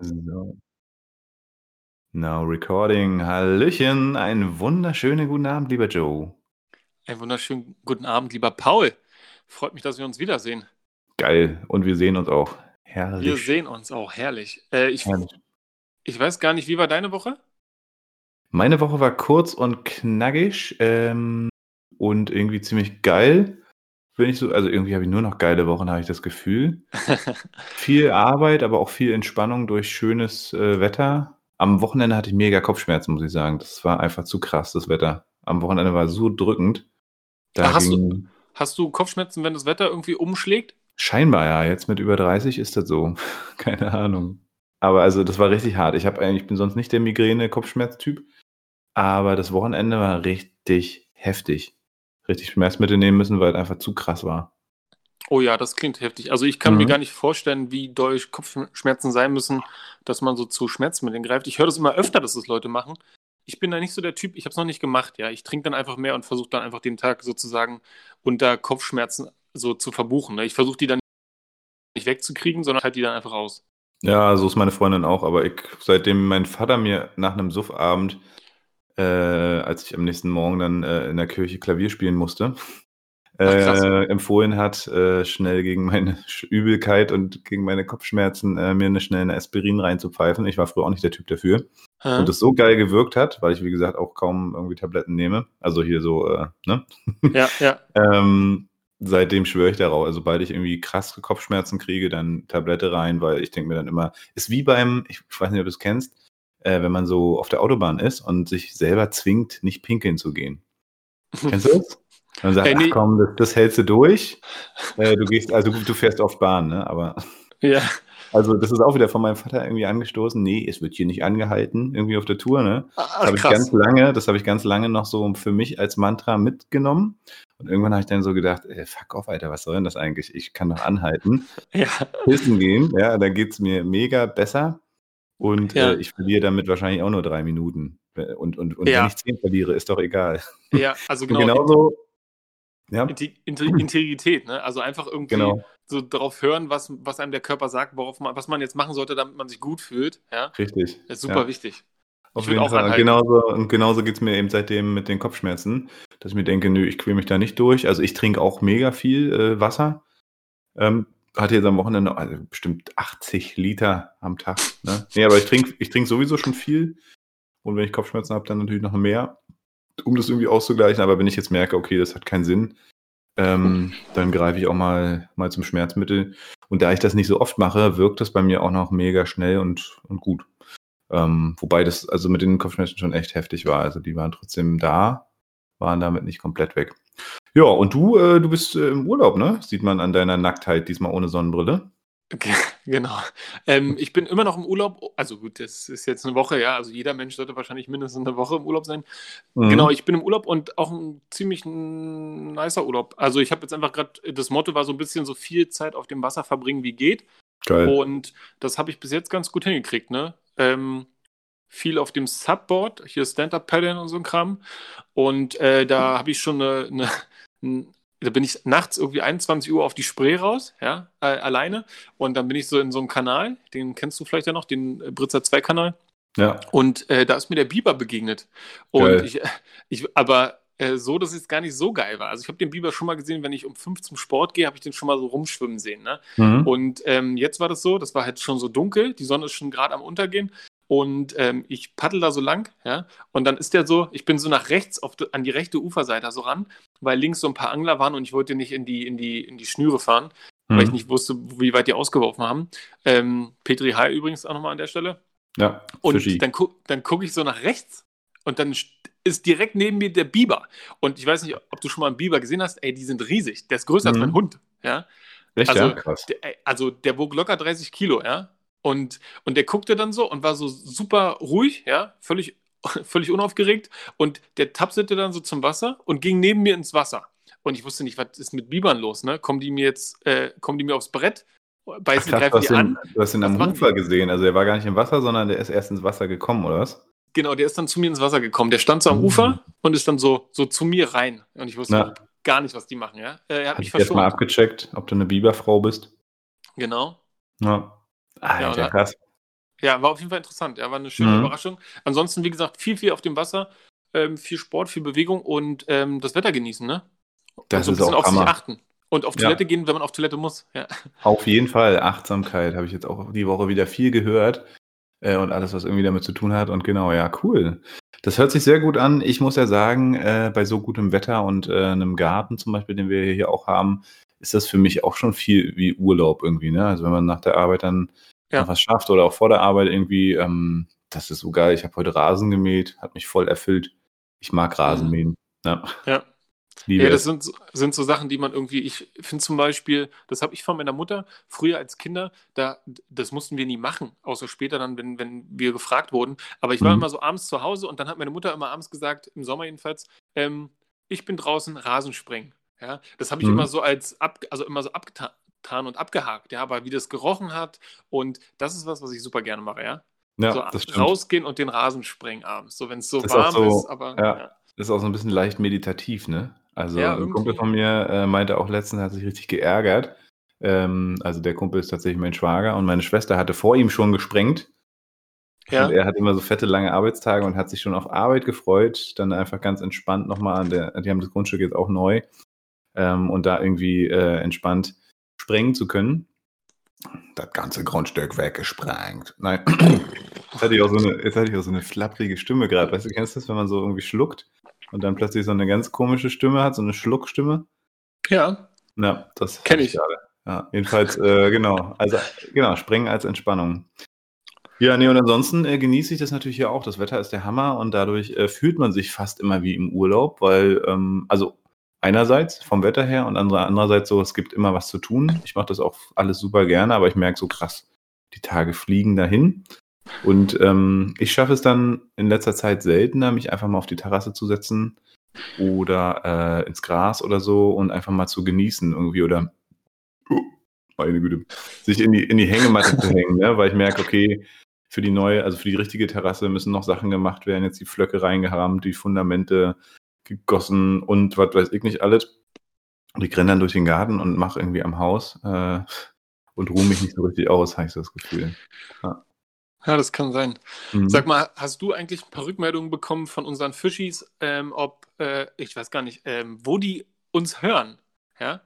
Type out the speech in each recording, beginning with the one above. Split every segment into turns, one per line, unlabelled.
So. Now recording. Hallöchen, einen wunderschönen guten Abend, lieber Joe.
Einen wunderschönen guten Abend, lieber Paul. Freut mich, dass wir uns wiedersehen.
Geil. Und wir sehen uns auch. Herrlich.
Wir sehen uns auch, herrlich. Äh, ich,
Herrlich.
ich weiß gar nicht, wie war deine Woche?
Meine Woche war kurz und knackig ähm, und irgendwie ziemlich geil. Bin ich so, also irgendwie habe ich nur noch geile Wochen, habe ich das Gefühl. Viel Arbeit, aber auch viel Entspannung durch schönes äh, Wetter. Am Wochenende hatte ich mega Kopfschmerzen, muss ich sagen. Das war einfach zu krass, das Wetter. Am Wochenende war so drückend.
Ach, hast, du, hast du Kopfschmerzen, wenn das Wetter irgendwie umschlägt?
Scheinbar ja, jetzt mit über 30 ist das so. Keine Ahnung. Aber also das war richtig hart. Ich eigentlich, ich bin sonst nicht der Migräne-Kopfschmerztyp, aber das Wochenende war richtig heftig. Richtig Schmerzmittel nehmen müssen, weil es einfach zu krass war.
Oh ja, das klingt heftig. Also ich kann mir
Mhm.
gar nicht vorstellen, wie doll Kopfschmerzen sein müssen, dass man so zu Schmerzmitteln greift. Ich höre das immer öfter, dass das Leute machen. Ich bin da nicht so der Typ, ich habe es noch nicht gemacht, ja. Ich trinke dann einfach mehr und versuche dann einfach den Tag sozusagen unter Kopfschmerzen so zu verbuchen. Ne? Ich versuche die dann nicht wegzukriegen, sondern halt die dann einfach aus.
Ja, so ist meine Freundin auch, aber ich, seitdem mein Vater mir nach einem Suffabend, äh, als ich am nächsten Morgen dann äh, in der Kirche Klavier spielen musste, äh, empfohlen hat, äh, schnell gegen meine Übelkeit und gegen meine Kopfschmerzen äh, mir eine schnell eine Aspirin reinzupfeifen. Ich war früher auch nicht der Typ dafür.
Hä?
Und das so geil gewirkt hat, weil ich, wie gesagt, auch kaum irgendwie Tabletten nehme. Also hier so, äh, ne?
Ja, ja.
Ähm, seitdem schwöre ich darauf. Also, sobald ich irgendwie krasse Kopfschmerzen kriege, dann Tablette rein, weil ich denke mir dann immer, ist wie beim, ich weiß nicht, ob du es kennst, äh, wenn man so auf der Autobahn ist und sich selber zwingt, nicht pinkeln zu gehen. Kennst du das? Man sagt,
Äh, nee.
ach komm, das, das hältst du durch. Äh, du gehst, also du fährst oft Bahn, ne? Aber
Ja,
also das ist auch wieder von meinem Vater irgendwie angestoßen. Nee, es wird hier nicht angehalten, irgendwie auf der Tour, ne? Das
Ach,
habe ich ganz lange, das habe ich ganz lange noch so für mich als Mantra mitgenommen. Und irgendwann habe ich dann so gedacht, ey, fuck off, Alter, was soll denn das eigentlich? Ich kann doch anhalten,
Ja,
pissen gehen, ja, dann geht's mir mega besser. Und
Ja.
äh, ich verliere damit wahrscheinlich auch nur drei Minuten. Und, und, und
Ja.
wenn ich zehn verliere, ist doch egal.
ja, also genau.
genauso, ja,
Integrität, ne? Also einfach irgendwie
genau,
so darauf hören, was, was einem der Körper sagt, worauf man, was man jetzt machen sollte, damit man sich gut fühlt. Ja,
richtig.
das ist super
ja.
wichtig.
Auf
Ich
jeden
auch
Fall. Und
anhalten.
genauso, und genauso geht es mir eben seitdem mit den Kopfschmerzen, dass ich mir denke, nö, ich quäle mich da nicht durch. Also ich trinke auch mega viel äh, Wasser. Ähm, hatte jetzt am Wochenende also bestimmt 80 Liter am Tag. Ne? Nee, aber ich trinke ich trink sowieso schon viel. Und wenn ich Kopfschmerzen habe, dann natürlich noch mehr, um das irgendwie auszugleichen. Aber wenn ich jetzt merke, okay, das hat keinen Sinn, ähm, dann greife ich auch mal, mal zum Schmerzmittel. Und da ich das nicht so oft mache, wirkt das bei mir auch noch mega schnell und, und gut. Ähm, wobei das also mit den Kopfschmerzen schon echt heftig war. Also die waren trotzdem da, waren damit nicht komplett weg. Ja, und du, äh, du bist äh, im Urlaub, ne? Sieht man an deiner Nacktheit, diesmal ohne Sonnenbrille.
Genau. Ähm, ich bin immer noch im Urlaub. Also gut, das ist jetzt eine Woche, ja. Also jeder Mensch sollte wahrscheinlich mindestens eine Woche im Urlaub sein.
Mhm.
Genau, ich bin im Urlaub und auch ein ziemlich nicer Urlaub. Also ich habe jetzt einfach gerade, das Motto war so ein bisschen so viel Zeit auf dem Wasser verbringen wie geht.
Geil.
Und das habe ich bis jetzt ganz gut hingekriegt, ne? Ähm, viel auf dem Subboard, hier Stand-Up-Paddeln und so ein Kram. Und äh, da habe ich schon eine, eine, da bin ich nachts irgendwie 21 Uhr auf die Spree raus, ja, äh, alleine. Und dann bin ich so in so einem Kanal, den kennst du vielleicht ja noch, den äh, Britzer 2-Kanal.
Ja,
Und äh, da ist mir der Biber begegnet. Und
Geil.
ich, ich, aber äh, so, dass es gar nicht so geil war. Also ich habe den Biber schon mal gesehen, wenn ich um fünf zum Sport gehe, habe ich den schon mal so rumschwimmen sehen. Ne?
mhm.
Und ähm, jetzt war das so, das war halt schon so dunkel, die Sonne ist schon gerade am Untergehen. Und ähm, ich paddel da so lang, ja, und dann ist der so, ich bin so nach rechts auf, die- an die rechte Uferseite so ran, weil links so ein paar Angler waren und ich wollte nicht in die, in die, in die Schnüre fahren, weil ich
Mhm.
nicht wusste, wie weit die ausgeworfen haben. Ähm, Petri Hai übrigens auch nochmal an der Stelle.
ja,
Und
Fischi.
dann, gu dann gucke ich so nach rechts und dann st- ist direkt neben mir der Biber. Und ich weiß nicht, ob du schon mal einen Biber gesehen hast. Ey, die sind riesig. Der ist größer als
Mhm.
mein Hund. Ja?
Echt,
also,
ja? Krass.
Der, also der wog locker 30 Kilo, ja. Und, und der guckte dann so und war so super ruhig, ja, völlig, völlig unaufgeregt. Und der tapselte dann so zum Wasser und ging neben mir ins Wasser. Und ich wusste nicht, was ist mit Bibern los, ne? Kommen die mir jetzt, äh, kommen die mir aufs Brett,
Ach,
beißen,
du
greifen
hast,
die
den,
an?
du hast
Was
am Ufer gesehen. Also er war gar nicht im Wasser, sondern der ist erst ins Wasser gekommen, oder was?
Genau, der ist dann zu mir ins Wasser gekommen. Der stand so am
Mhm.
Ufer und ist dann so, so zu mir rein. Und ich wusste
Na.
gar nicht, was die machen, ja. Äh, er hat
Hatte
mich
ich erst mal
verschont.
abgecheckt, ob du eine Biberfrau bist.
Genau.
Ja. Alter,
Ja,
krass.
Ja, war auf jeden Fall interessant. Ja, war eine schöne
Mhm.
Überraschung. Ansonsten, wie gesagt, viel, viel auf dem Wasser, ähm, viel Sport, viel Bewegung und ähm, das Wetter genießen, ne?
Das
und so ein
ist
bisschen
auch
auf sich
Hammer.
achten. Und auf
Ja.
Toilette gehen, wenn man auf Toilette muss. Ja.
Auf jeden Fall Achtsamkeit habe ich jetzt auch die Woche wieder viel gehört äh, und alles, was irgendwie damit zu tun hat. Und genau, ja, cool. Das hört sich sehr gut an. Ich muss ja sagen, äh, bei so gutem Wetter und äh, einem Garten zum Beispiel, den wir hier auch haben, ist das für mich auch schon viel wie Urlaub irgendwie. Ne? Also wenn man nach der Arbeit dann
Ja.
noch was schafft oder auch vor der Arbeit irgendwie, ähm, das ist so geil. Ich habe heute Rasen gemäht, hat mich voll erfüllt. Ich mag Rasen
Mhm.
mähen. Ja,
Ja.
liebe
Ja, das sind, so- sind so Sachen, die man irgendwie, ich finde zum Beispiel, das habe ich von meiner Mutter früher als Kinder, da, das mussten wir nie machen, außer später dann, wenn, wenn wir gefragt wurden. Aber ich war
Mhm.
immer so abends zu Hause und dann hat meine Mutter immer abends gesagt, im Sommer jedenfalls, ähm, ich bin draußen Rasenspringen. Ja, das habe ich
Mhm.
immer so als ab, also immer so abgetan und abgehakt, ja, aber wie das gerochen hat und das ist was, was ich super gerne mache, ja.
Ja,
so
das stimmt.
rausgehen und den Rasen springen abends, so wenn es so
ist
warm
so-
ist, aber
ja. ist auch so ein bisschen leicht meditativ, ne? Also
Ja,
ein. Kumpel von mir äh, meinte auch letztens, er hat sich richtig geärgert. Ähm, also der Kumpel ist tatsächlich mein Schwager und meine Schwester hatte vor ihm schon gesprengt.
Ja.
Und er hat immer so fette, lange Arbeitstage und hat sich schon auf Arbeit gefreut. Dann einfach ganz entspannt nochmal an der, die haben das Grundstück jetzt auch neu. Ähm, und da irgendwie äh, entspannt sprengen zu können. Das ganze Grundstück weggesprengt. Nein. Jetzt hatte ich auch so eine, jetzt hatte ich auch so eine flapprige Stimme gerade. Weißt du, kennst du das, wenn man so irgendwie schluckt und dann plötzlich so eine ganz komische Stimme hat, so eine Schluckstimme?
ja.
Ja, das
Kenn
hatte
ich.
gerade. Ja, jedenfalls, äh, genau. Also, genau, sprengen als Entspannung. Ja, nee, und ansonsten äh, genieße ich das natürlich hier auch. Das Wetter ist der Hammer und dadurch äh, fühlt man sich fast immer wie im Urlaub, weil, ähm, also einerseits vom Wetter her und andere, andererseits so, es gibt immer was zu tun. Ich mache das auch alles super gerne, aber ich merke so krass, die Tage fliegen dahin. Und ähm, ich schaffe es dann in letzter Zeit seltener, mich einfach mal auf die Terrasse zu setzen oder äh, ins Gras oder so und einfach mal zu genießen irgendwie oder oh, meine Güte, sich in die, in die Hängematte zu hängen, ne? weil ich merke, okay, für die neue, also für die richtige Terrasse müssen noch Sachen gemacht werden, jetzt die Flöcke reingerammt, die Fundamente gegossen und was weiß ich nicht alles. Und ich renne dann durch den Garten und mache irgendwie am Haus äh, und ruhe mich nicht so richtig aus, habe ich so das Gefühl.
Ja, das kann sein.
Mhm.
Sag mal, hast du eigentlich ein paar Rückmeldungen bekommen von unseren Fischis, ähm, ob, äh, ich weiß gar nicht, ähm, wo die uns hören? Ja?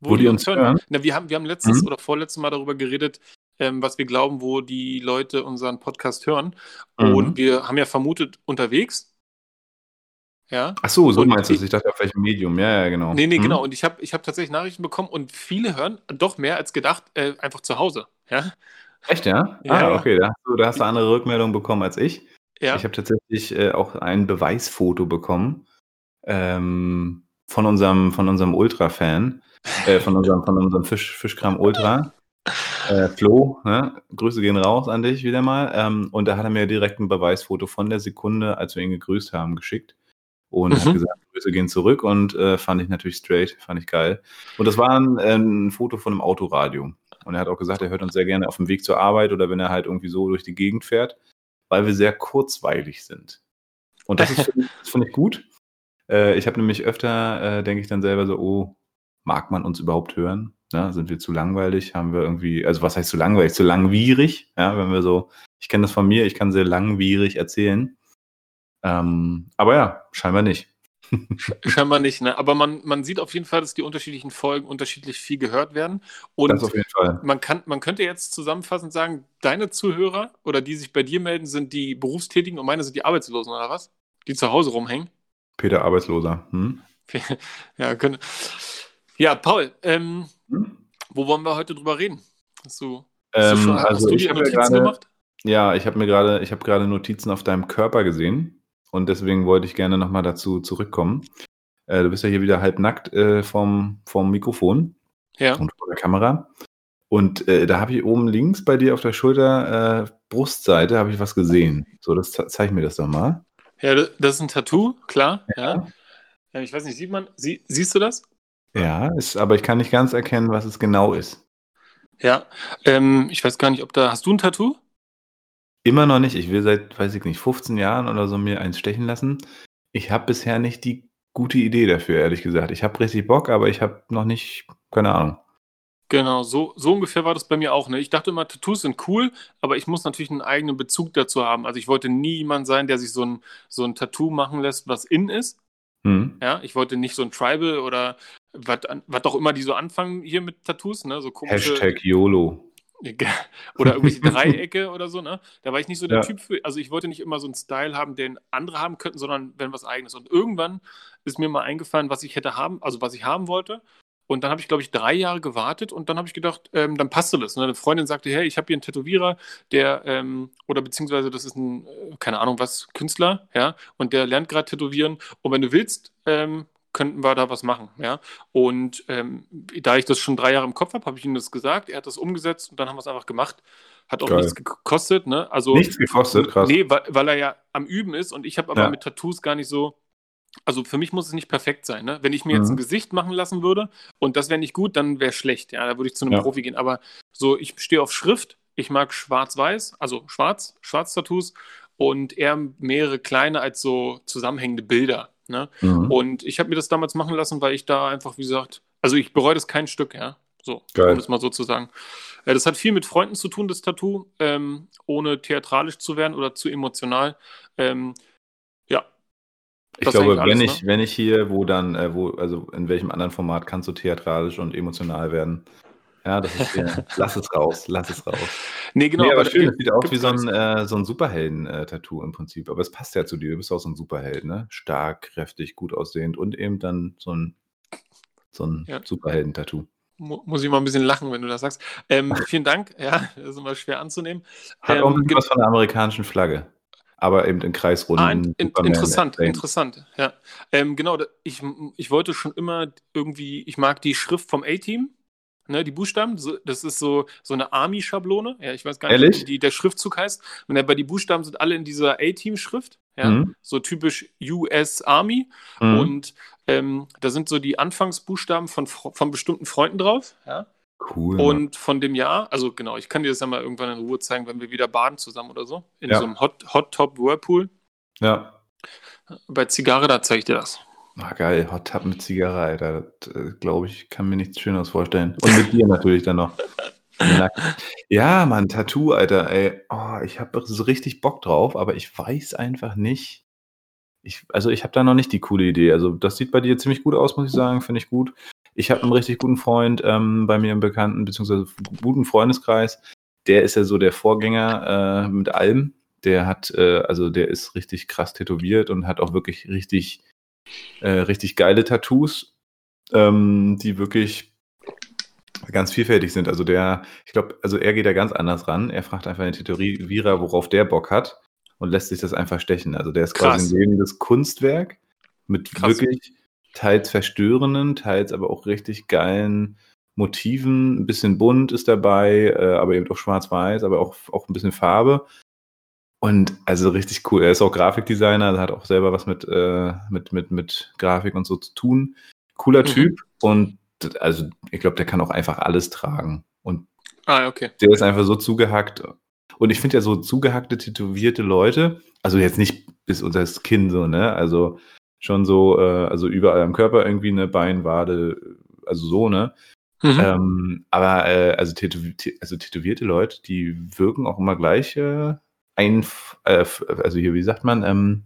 Wo die uns hören?
Na, wir haben, wir haben letztes
Mhm.
oder vorletztes Mal darüber geredet, ähm, was wir glauben, wo die Leute unseren Podcast hören.
Mhm.
Und wir haben ja vermutet, unterwegs. Ja.
Ach so, so
Und
meinst du es.
ich-
dachte auf welchem Medium. Ja, ja, genau.
Nee, nee,
Mhm.
genau. Und ich habe ich hab tatsächlich Nachrichten bekommen und viele hören doch mehr als gedacht, äh, einfach zu Hause. Ja.
Echt, ja?
Ja,
ah, okay. Da hast, du, da hast du andere Rückmeldungen bekommen als ich.
Ja.
Ich habe tatsächlich äh, auch ein Beweisfoto bekommen ähm, von unserem, von unserem Ultra-Fan, äh, von unserem, von unserem Fisch, Fischkram Ultra. Äh, Flo, ne? Grüße gehen raus an dich wieder mal. Ähm, und da hat er mir direkt ein Beweisfoto von der Sekunde, als wir ihn gegrüßt haben, geschickt. Und hat
Mhm.
gesagt, Grüße gehen zurück und äh, fand ich natürlich straight, fand ich geil. Und das war ein, ein Foto von einem Autoradio. Und er hat auch gesagt, er hört uns sehr gerne auf dem Weg zur Arbeit oder wenn er halt irgendwie so durch die Gegend fährt, weil wir sehr kurzweilig sind. Und das ist, das finde ich gut. Äh, ich habe nämlich öfter, äh, denke ich dann selber so, oh, mag man uns überhaupt hören? Ne? Sind wir zu langweilig? Haben wir irgendwie, also was heißt zu langweilig? Zu langwierig? Ja, wenn wir so, ich kenne das von mir, ich kann sehr langwierig erzählen. Ähm, aber ja, scheinbar nicht.
Scheinbar nicht, ne? Aber man, man sieht auf jeden Fall, dass die unterschiedlichen Folgen unterschiedlich viel gehört werden. Und
das auf jeden Fall.
man, kann, man könnte jetzt zusammenfassend sagen, deine Zuhörer oder die sich bei dir melden, sind die Berufstätigen und meine sind die Arbeitslosen, oder was? Die zu Hause rumhängen.
Peter Arbeitsloser. Hm?
ja, können. Ja, Paul, ähm,
Hm?
wo wollen wir heute drüber reden? Hast du, hast du,
Ähm,
schon, hast
also
du
ich
dir Notizen
gerade,
gemacht?
ja, ich habe mir gerade, ich habe gerade Notizen auf deinem Körper gesehen und deswegen wollte ich gerne nochmal dazu zurückkommen. Äh, du bist ja hier wieder halbnackt äh, vom, vom Mikrofon
Ja.
und vor der Kamera. Und äh, da habe ich oben links bei dir auf der Schulter, äh, Brustseite, habe ich was gesehen. So, das ze- zeig mir das doch mal.
Ja, das ist ein Tattoo, klar. Ja. ja. Ich weiß nicht, sieht man, sie, siehst du das?
Ja, ist, aber ich kann nicht ganz erkennen, was es genau ist.
Ja. Ähm, ich weiß gar nicht, ob da. Hast du ein Tattoo?
Immer noch nicht. Ich will seit, weiß ich nicht, 15 Jahren oder so mir eins stechen lassen. Ich habe bisher nicht die gute Idee dafür, ehrlich gesagt. Ich habe richtig Bock, aber ich habe noch nicht, keine Ahnung.
Genau, so, so ungefähr war das bei mir auch. Ne? Ich dachte immer, Tattoos sind cool, aber ich muss natürlich einen eigenen Bezug dazu haben. Also ich wollte nie jemand sein, der sich so ein, so ein Tattoo machen lässt, was in ist. Mhm. Ja, ich wollte nicht so ein Tribal oder was auch immer die so anfangen hier mit Tattoos, ne? So
komische, Hashtag YOLO.
Oder irgendwelche Dreiecke oder so, ne? Da war ich nicht so der ja. Typ für. Also ich wollte nicht immer so einen Style haben, den andere haben könnten, sondern wenn was eigenes. Und irgendwann ist mir mal eingefallen, was ich hätte haben, also was ich haben wollte. Und dann habe ich, glaube ich, drei Jahre gewartet und dann habe ich gedacht, ähm, dann passte das. Ne? Eine Freundin sagte, hey, ich habe hier einen Tätowierer, der, ähm, oder beziehungsweise das ist ein, äh, keine Ahnung was, Künstler, ja, und der lernt gerade tätowieren. Und wenn du willst, ähm, könnten wir da was machen, ja. Und ähm, da ich das schon drei Jahre im Kopf habe, habe ich ihm das gesagt, er hat das umgesetzt und dann haben wir es einfach gemacht. Hat auch Geil. nichts gekostet, ne? Also,
nichts gekostet, krass.
Nee, weil, weil er ja am Üben ist und ich habe aber ja. mit Tattoos gar nicht so, also für mich muss es nicht perfekt sein. Ne? Wenn ich mir mhm. jetzt ein Gesicht machen lassen würde und das wäre nicht gut, dann wäre schlecht. Ja, da würde ich zu einem ja. Profi gehen. Aber so, ich stehe auf Schrift. Ich mag Schwarz-Weiß, also Schwarz, Schwarz-Tattoos und eher mehrere kleine als so zusammenhängende Bilder. Ne? Mhm. Und ich habe mir das damals machen lassen, weil ich da einfach, wie gesagt, also ich bereue das kein Stück, ja. So, Geil. um es mal so zu sagen. Äh, das hat viel mit Freunden zu tun, das Tattoo, ähm, ohne theatralisch zu werden oder zu emotional. Ähm,
ich glaube, wenn alles, ich, ne? wenn ich hier, wo dann, äh, wo, also in welchem anderen Format kannst du theatralisch und emotional werden? Ja, das ist ja, lass es raus, lass es raus.
Nee, genau.
Nee, aber, aber schön, es sieht aus wie so ein, äh, so ein Superhelden-Tattoo im Prinzip. Aber es passt ja zu dir, du bist auch so ein Superheld, ne? Stark, kräftig, gut aussehend und eben dann so ein, so ein ja. Superhelden-Tattoo
muss ich mal ein bisschen lachen, wenn du das sagst. Ähm, vielen Dank. Ja, das ist immer schwer anzunehmen.
Hat ähm, auch was von der amerikanischen Flagge aber eben in Kreisrunden. Ah, in,
in, interessant, interessant, ja. Ähm, genau, ich, ich wollte schon immer irgendwie, ich mag die Schrift vom A-Team, ne, die Buchstaben, das ist so, so eine Army-Schablone, ja, ich weiß gar nicht, Ehrlich? wie die, der Schriftzug heißt, und aber die Buchstaben sind alle in dieser A-Team-Schrift, ja, mhm. so typisch US Army mhm. und ähm, da sind so die Anfangsbuchstaben von, von bestimmten Freunden drauf, ja.
Cool.
Und von dem Jahr, also genau, ich kann dir das ja mal irgendwann in Ruhe zeigen, wenn wir wieder baden zusammen oder so. In ja. so einem Hot, Hot Top Whirlpool.
Ja.
Bei Zigarre, da zeige ich dir das.
Ah, geil, Hot Tub mit Zigarre, Alter. Äh, Glaube ich, kann mir nichts Schöneres vorstellen. Und mit dir natürlich dann noch. ja, Mann, Tattoo, Alter, ey. Oh, ich habe so richtig Bock drauf, aber ich weiß einfach nicht. Ich, also ich habe da noch nicht die coole Idee. Also das sieht bei dir ziemlich gut aus, muss ich sagen, finde ich gut. Ich habe einen richtig guten Freund ähm, bei mir im Bekannten, beziehungsweise guten Freundeskreis. Der ist ja so der Vorgänger äh, mit allem. Der hat, äh, also der ist richtig krass tätowiert und hat auch wirklich richtig, äh, richtig geile Tattoos, ähm, die wirklich ganz vielfältig sind. Also der, ich glaube, also er geht da ganz anders ran. Er fragt einfach den Tätowierer, worauf der Bock hat und lässt sich das einfach stechen. Also der ist Krass. quasi ein lebendes Kunstwerk mit Krass. wirklich teils verstörenden, teils aber auch richtig geilen Motiven. Ein bisschen bunt ist dabei, äh, aber eben auch schwarz-weiß, aber auch, auch ein bisschen Farbe. Und also richtig cool. Er ist auch Grafikdesigner, hat auch selber was mit, äh, mit, mit, mit Grafik und so zu tun. Cooler mhm. Typ und also ich glaube, der kann auch einfach alles tragen. Und
ah, okay.
der ist einfach so zugehackt. Und ich finde ja so zugehackte, tätowierte Leute, also jetzt nicht bis unter das Kinn so, ne? Also schon so, äh, also überall am Körper irgendwie eine Beinwade, also so, ne? Mhm. Ähm, aber äh, also, tätow also tätowierte Leute, die wirken auch immer gleich äh, ein, äh, also hier, wie sagt man, ähm,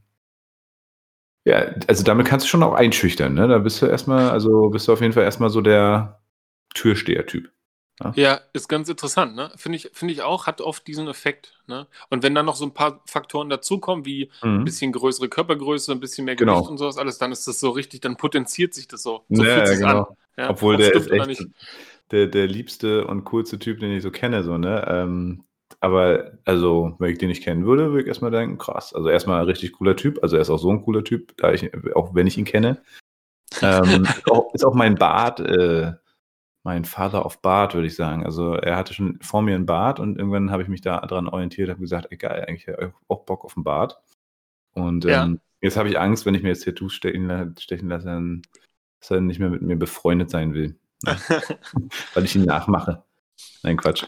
ja, also damit kannst du schon auch einschüchtern, ne? Da bist du erstmal, also bist du auf jeden Fall erstmal so der Türsteher-Typ.
Ja. ja, ist ganz interessant, ne? Finde ich, finde ich auch, hat oft diesen Effekt. Ne? Und wenn dann noch so ein paar Faktoren dazukommen, wie mhm. ein bisschen größere Körpergröße, ein bisschen mehr Gewicht genau. und sowas alles, dann ist das so richtig, dann potenziert sich das so. So
ja, fühlt genau. an. Ja, Obwohl der ist echt der, der liebste und coolste Typ, den ich so kenne, so, ne? Ähm, aber, also, wenn ich den nicht kennen würde, würde ich erstmal denken, krass. Also erstmal ein richtig cooler Typ, also er ist auch so ein cooler Typ, da ich, auch wenn ich ihn kenne. ähm, ist, auch, ist, auch, mein Bart äh, mein Father of Bart, würde ich sagen. Also er hatte schon vor mir ein Bart und irgendwann habe ich mich da dran orientiert, habe gesagt, egal, eigentlich auch Bock auf ein Bart. Und ja. ähm, jetzt habe ich Angst, wenn ich mir jetzt Tattoos stechen, stechen lasse, dann, dass er nicht mehr mit mir befreundet sein will. Weil ich ihn nachmache. Nein, Quatsch.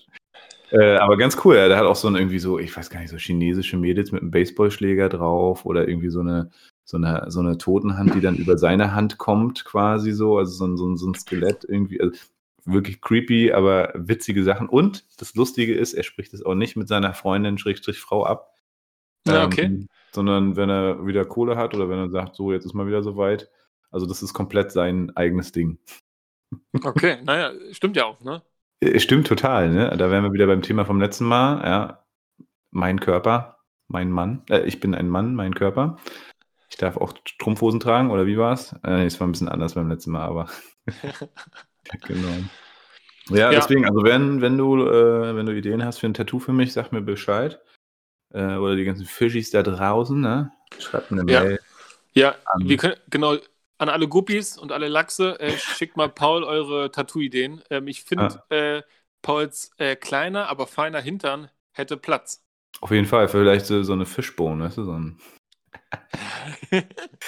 Äh, aber ganz cool, ja, der hat auch so ein irgendwie so, ich weiß gar nicht, so chinesische Mädels mit einem Baseballschläger drauf oder irgendwie so eine, so eine, so eine Totenhand, die dann über seine Hand kommt, quasi so, also so ein, so ein, so ein Skelett irgendwie. Also wirklich creepy, aber witzige Sachen. Und das Lustige ist, er spricht es auch nicht mit seiner Freundin, Schrägstrich Frau ab.
Ja, okay.
Ähm, sondern wenn er wieder Kohle hat oder wenn er sagt, so, jetzt ist mal wieder soweit. Also das ist komplett sein eigenes Ding.
Okay, naja, stimmt ja auch, ne?
Äh, Stimmt total, ne? Da wären wir wieder beim Thema vom letzten Mal. Ja, mein Körper, mein Mann. Äh, ich bin ein Mann, mein Körper. Ich darf auch Strumpfhosen tragen, oder wie war's? Äh, nee, es war ein bisschen anders beim letzten Mal, aber genau. Ja,
Ja.
deswegen, also wenn, wenn du, äh, wenn du Ideen hast für ein Tattoo für mich, sag mir Bescheid. Äh, oder die ganzen Fischis da draußen, ne? Schreibt mir eine
Ja.
Mail.
Ja,
Ähm.
wir können, genau, an alle Guppies und alle Lachse, äh, schickt mal Paul eure Tattoo-Ideen. Ähm, ich finde, äh, Pauls äh, kleiner, aber feiner Hintern hätte Platz.
Auf jeden Fall, vielleicht so, so eine Fischbone, weißt du? So ein,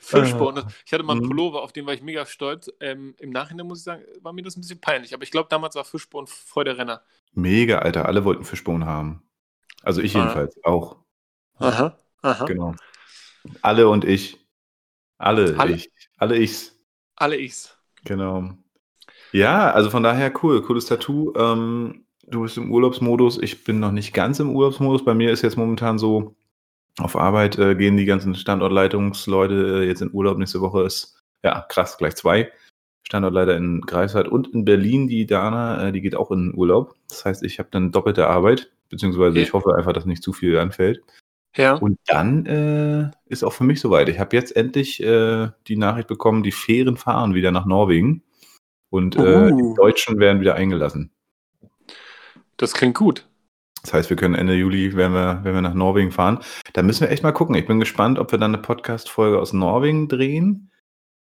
Fischborn. Ich hatte mal einen
Mhm.
Pullover, auf den war ich mega stolz. Ähm, Im Nachhinein muss ich sagen, war mir das ein bisschen peinlich. Aber ich glaube, damals war Fischborn voll der Renner.
mega, Alter. Alle wollten Fischbone haben. Also ich
Ah.
jedenfalls auch.
Aha. Aha.
Genau. Alle und ich. Alle,
Alle?
ich. Alle ichs.
Alle ichs.
Genau. Ja, also von daher cool. Cooles Tattoo. Ähm, du bist im Urlaubsmodus. Ich bin noch nicht ganz im Urlaubsmodus. Bei mir ist jetzt momentan so, auf Arbeit äh, gehen die ganzen Standortleitungsleute äh, jetzt in Urlaub. Nächste Woche ist, ja, krass, gleich zwei. Standortleiter in Greifswald und in Berlin, die Dana, äh, die geht auch in Urlaub. Das heißt, ich habe dann doppelte Arbeit, beziehungsweise
Ja.
ich hoffe einfach, dass nicht zu viel anfällt.
Ja.
Und dann äh, ist auch für mich soweit. Ich habe jetzt endlich äh, die Nachricht bekommen, die Fähren fahren wieder nach Norwegen. Und äh,
Uh.
die Deutschen werden wieder eingelassen.
Das klingt gut.
Das heißt, wir können Ende Juli, wenn wir, wenn wir nach Norwegen fahren. Da müssen wir echt mal gucken. Ich bin gespannt, ob wir dann eine Podcast-Folge aus Norwegen drehen,